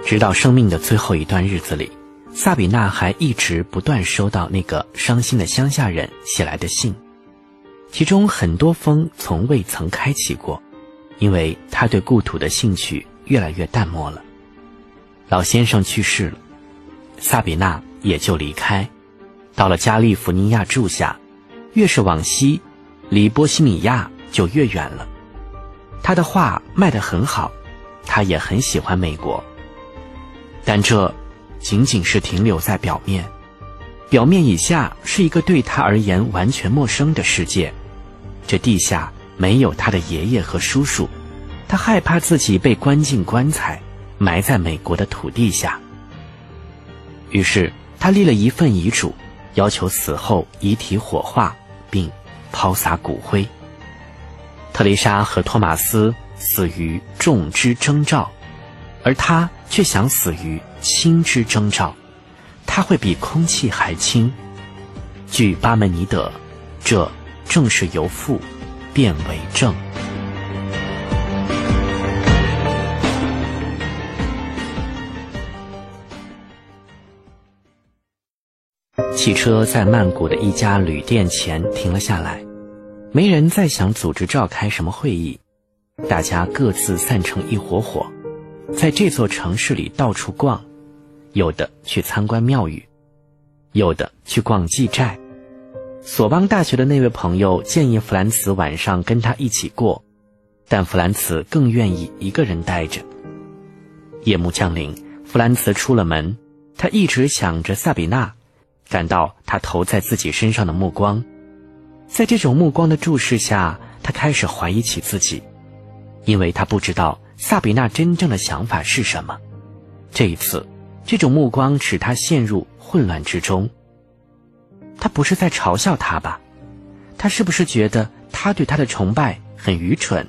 S1: 直到生命的最后一段日子里，萨比娜还一直不断收到那个伤心的乡下人写来的信，其中很多封从未曾开启过，因为他对故土的兴趣越来越淡漠了。老先生去世了，萨比娜也就离开，到了加利福尼亚住下，越是往西，离波西米亚就越远了。他的画卖得很好，他也很喜欢美国。但这仅仅是停留在表面，表面以下是一个对他而言完全陌生的世界。这地下没有他的爷爷和叔叔，他害怕自己被关进棺材，埋在美国的土地下。于是他立了一份遗嘱，要求死后遗体火化，并抛洒骨灰。特蕾莎和托马斯死于众之征兆，而他却想死于轻之征兆。它会比空气还轻。据巴门尼德，这。正是由负变为正。汽车在曼谷的一家旅店前停了下来，没人再想组织召开什么会议，大家各自散成一伙伙，在这座城市里到处逛，有的去参观庙宇，有的去逛祭寨。索邦大学的那位朋友建议弗兰茨晚上跟他一起过，但弗兰茨更愿意一个人待着。夜幕降临，弗兰茨出了门，他一直想着萨比娜，感到她投在自己身上的目光，在这种目光的注视下，他开始怀疑起自己，因为他不知道萨比娜真正的想法是什么。这一次，这种目光使他陷入混乱之中。他不是在嘲笑他吧？他是不是觉得他对他的崇拜很愚蠢？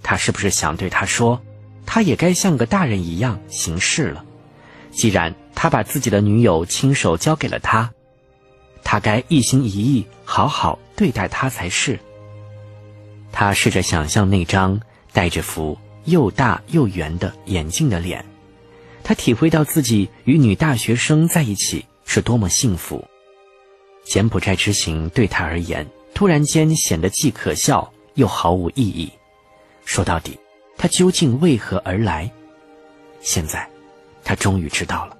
S1: 他是不是想对他说，他也该像个大人一样行事了？既然他把自己的女友亲手交给了他，他该一心一意好好对待她才是。他试着想象那张带着符又大又圆的眼镜的脸，他体会到自己与女大学生在一起是多么幸福。柬埔寨之行对他而言，突然间显得既可笑又毫无意义。说到底，他究竟为何而来？现在，他终于知道了。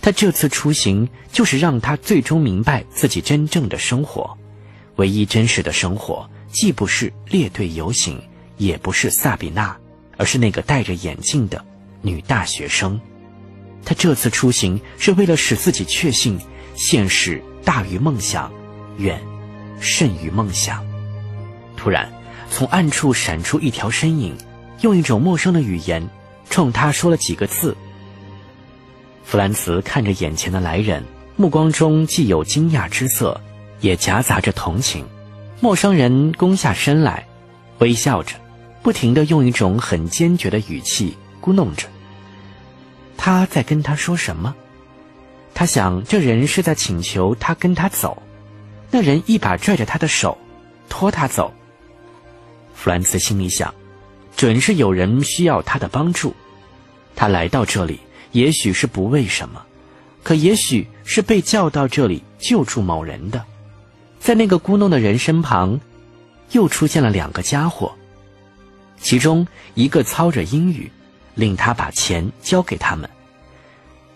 S1: 他这次出行就是让他最终明白自己真正的生活。唯一真实的生活，既不是列队游行，也不是萨比娜，而是那个戴着眼镜的女大学生。她这次出行是为了使自己确信现实。大于梦想，远甚于梦想。突然，从暗处闪出一条身影，用一种陌生的语言冲他说了几个字。弗兰茨看着眼前的来人，目光中既有惊讶之色，也夹杂着同情。陌生人弓下身来，微笑着，不停的用一种很坚决的语气咕哝着。他在跟他说什么？他想，这人是在请求他跟他走。那人一把拽着他的手，拖他走。弗兰茨心里想，准是有人需要他的帮助。他来到这里，也许是不为什么，可也许是被叫到这里救助某人的。在那个咕哝的人身旁，又出现了两个家伙，其中一个操着英语，令他把钱交给他们。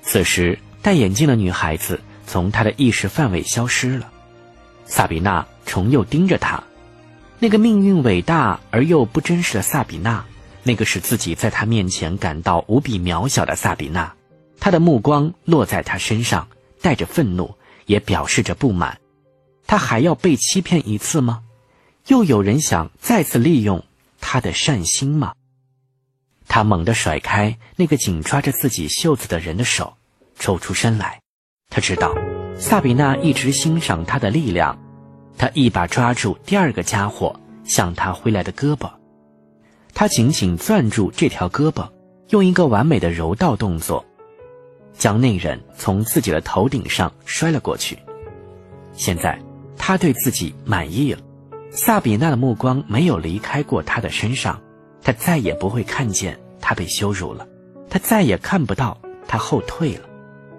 S1: 此时。戴眼镜的女孩子从他的意识范围消失了，萨比娜重又盯着他，那个命运伟大而又不真实的萨比娜，那个使自己在他面前感到无比渺小的萨比娜，他的目光落在他身上，带着愤怒，也表示着不满。他还要被欺骗一次吗？又有人想再次利用他的善心吗？他猛地甩开那个紧抓着自己袖子的人的手。抽出身来，他知道萨比娜一直欣赏他的力量。他一把抓住第二个家伙向他挥来的胳膊，他紧紧攥住这条胳膊，用一个完美的柔道动作，将那人从自己的头顶上摔了过去。现在他对自己满意了。萨比娜的目光没有离开过他的身上，他再也不会看见他被羞辱了，他再也看不到他后退了。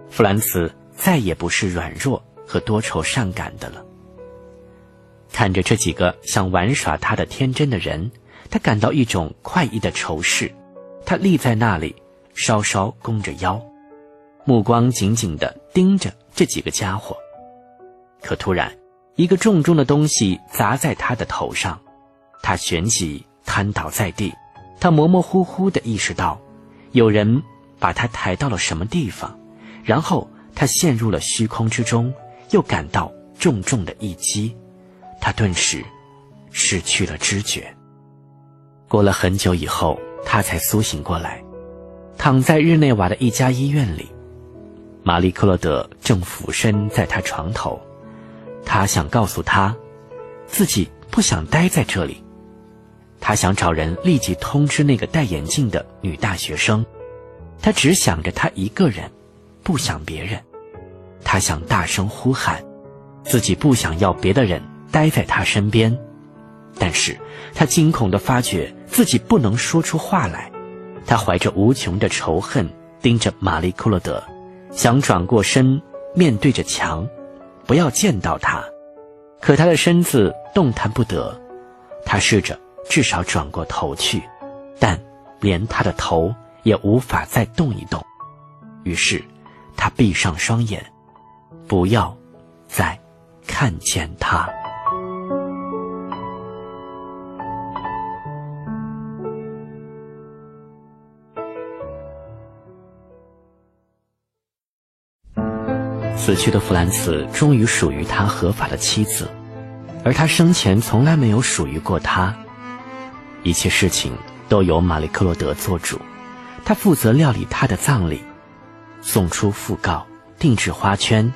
S1: 弗兰茨再也不是软弱和多愁善感的了。看着这几个想玩耍他的天真的人，他感到一种快意的仇视。他立在那里，稍稍弓着腰，目光紧紧地盯着这几个家伙。可突然，一个重重的东西砸在他的头上，他旋即瘫倒在地。他模模糊糊地意识到，有人把他抬到了什么地方，然后他陷入了虚空之中，又感到重重的一击，他顿时失去了知觉。过了很久以后，他才苏醒过来，躺在日内瓦的一家医院里。玛丽·克洛德正俯身在他床头，他想告诉他，自己不想待在这里。他想找人立即通知那个戴眼镜的女大学生，他只想着他一个人，不想别人。他想大声呼喊，自己不想要别的人待在他身边。但是他惊恐地发觉自己不能说出话来，他怀着无穷的仇恨盯着玛丽·库洛德，想转过身面对着墙，不要见到他，可他的身子动弹不得。他试着至少转过头去，但连他的头也无法再动一动。于是他闭上双眼，不要再看见他。死去的弗兰茨终于属于他合法的妻子，而他生前从来没有属于过他。一切事情都由玛丽克洛德做主，他负责料理他的葬礼，送出讣告，定制花圈，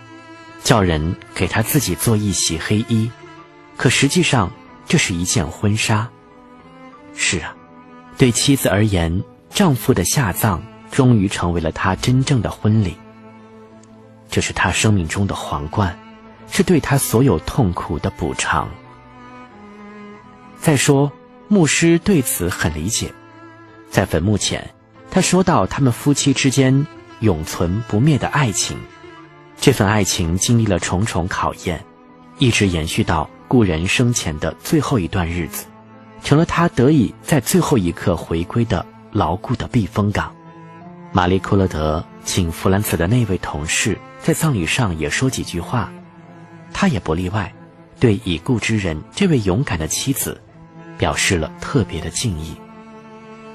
S1: 叫人给他自己做一袭黑衣，可实际上这是一件婚纱。是啊，对妻子而言，丈夫的下葬终于成为了她真正的婚礼。这是他生命中的皇冠，是对他所有痛苦的补偿。再说，牧师对此很理解，在坟墓前，他说到他们夫妻之间永存不灭的爱情，这份爱情经历了重重考验，一直延续到故人生前的最后一段日子，成了他得以在最后一刻回归的牢固的避风港。玛丽·库勒德请弗兰茨的那位同事。在葬礼上也说几句话，他也不例外，对已故之人这位勇敢的妻子，表示了特别的敬意。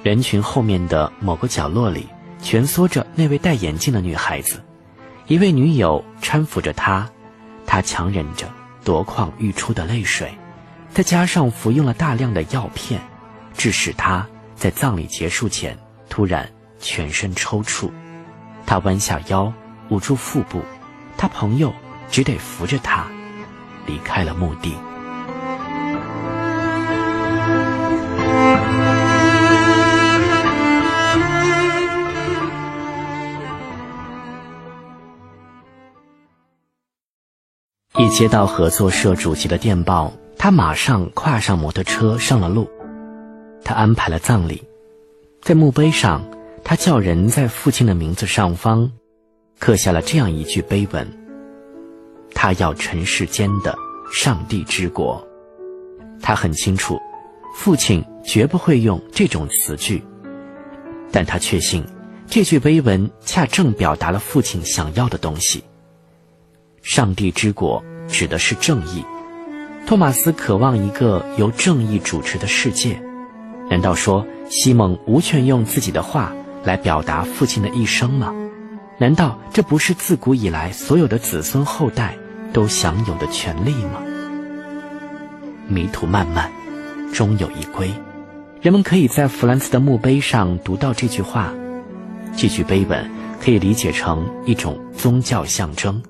S1: 人群后面的某个角落里，蜷缩着那位戴眼镜的女孩子，一位女友搀扶着她，她强忍着夺眶欲出的泪水，再加上服用了大量的药片，致使她在葬礼结束前突然全身抽搐，她弯下腰。捂住腹部，他朋友只得扶着他离开了墓地。一接到合作社主席的电报，他马上跨上摩托车上了路。他安排了葬礼，在墓碑上，他叫人在父亲的名字上方。刻下了这样一句碑文：“他要尘世间的上帝之国。”他很清楚，父亲绝不会用这种词句，但他确信，这句碑文恰正表达了父亲想要的东西。上帝之国指的是正义。托马斯渴望一个由正义主持的世界。难道说西蒙无权用自己的话来表达父亲的一生吗？难道这不是自古以来所有的子孙后代都享有的权利吗？迷途漫漫，终有一归。人们可以在弗兰茨的墓碑上读到这句话。这句碑文可以理解成一种宗教象征：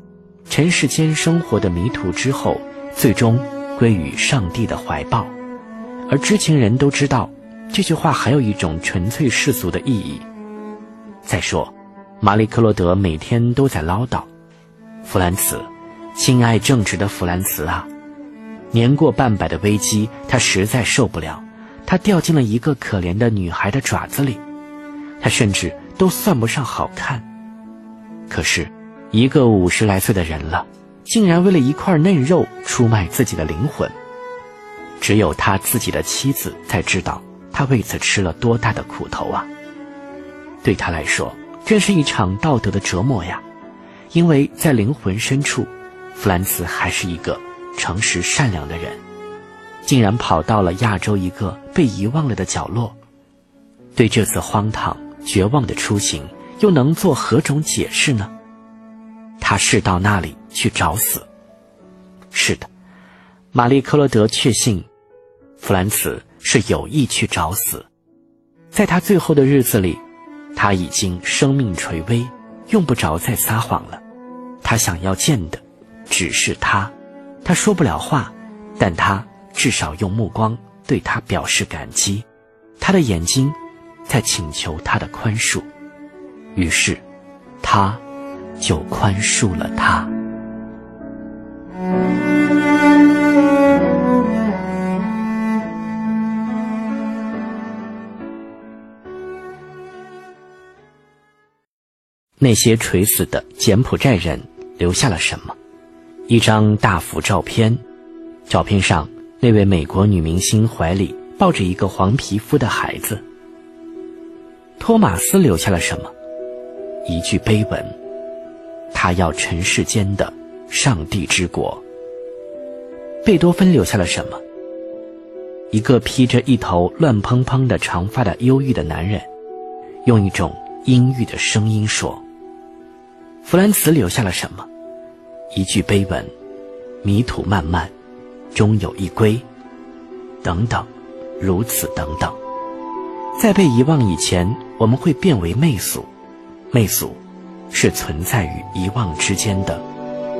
S1: 尘世间生活的迷途之后，最终归于上帝的怀抱。而知情人都知道，这句话还有一种纯粹世俗的意义。再说。玛丽·克洛德每天都在唠叨：“弗兰茨，亲爱正直的弗兰茨啊！年过半百的危机，他实在受不了。他掉进了一个可怜的女孩的爪子里，他甚至都算不上好看。可是，一个五十来岁的人了，竟然为了一块嫩肉出卖自己的灵魂。只有他自己的妻子才知道，他为此吃了多大的苦头啊！对他来说。”这是一场道德的折磨呀，因为在灵魂深处，弗兰茨还是一个诚实善良的人，竟然跑到了亚洲一个被遗忘了的角落。对这次荒唐绝望的出行，又能做何种解释呢？他是到那里去找死。是的，玛丽·克罗德确信，弗兰茨是有意去找死。在他最后的日子里，他已经生命垂危，用不着再撒谎了。他想要见的，只是他。他说不了话，但他至少用目光对他表示感激。他的眼睛在请求他的宽恕。于是，他就宽恕了他。那些垂死的柬埔寨人留下了什么？一张大幅照片，照片上那位美国女明星怀里抱着一个黄皮肤的孩子。托马斯留下了什么？一句碑文，他要尘世间的上帝之国。贝多芬留下了什么？一个披着一头乱蓬蓬的长发的忧郁的男人，用一种阴郁的声音说。弗兰茨留下了什么？一句碑文：“迷途漫漫，终有一归。”等等，如此等等。在被遗忘以前，我们会变为媚俗。媚俗，是存在于遗忘之间的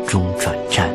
S1: 中转站。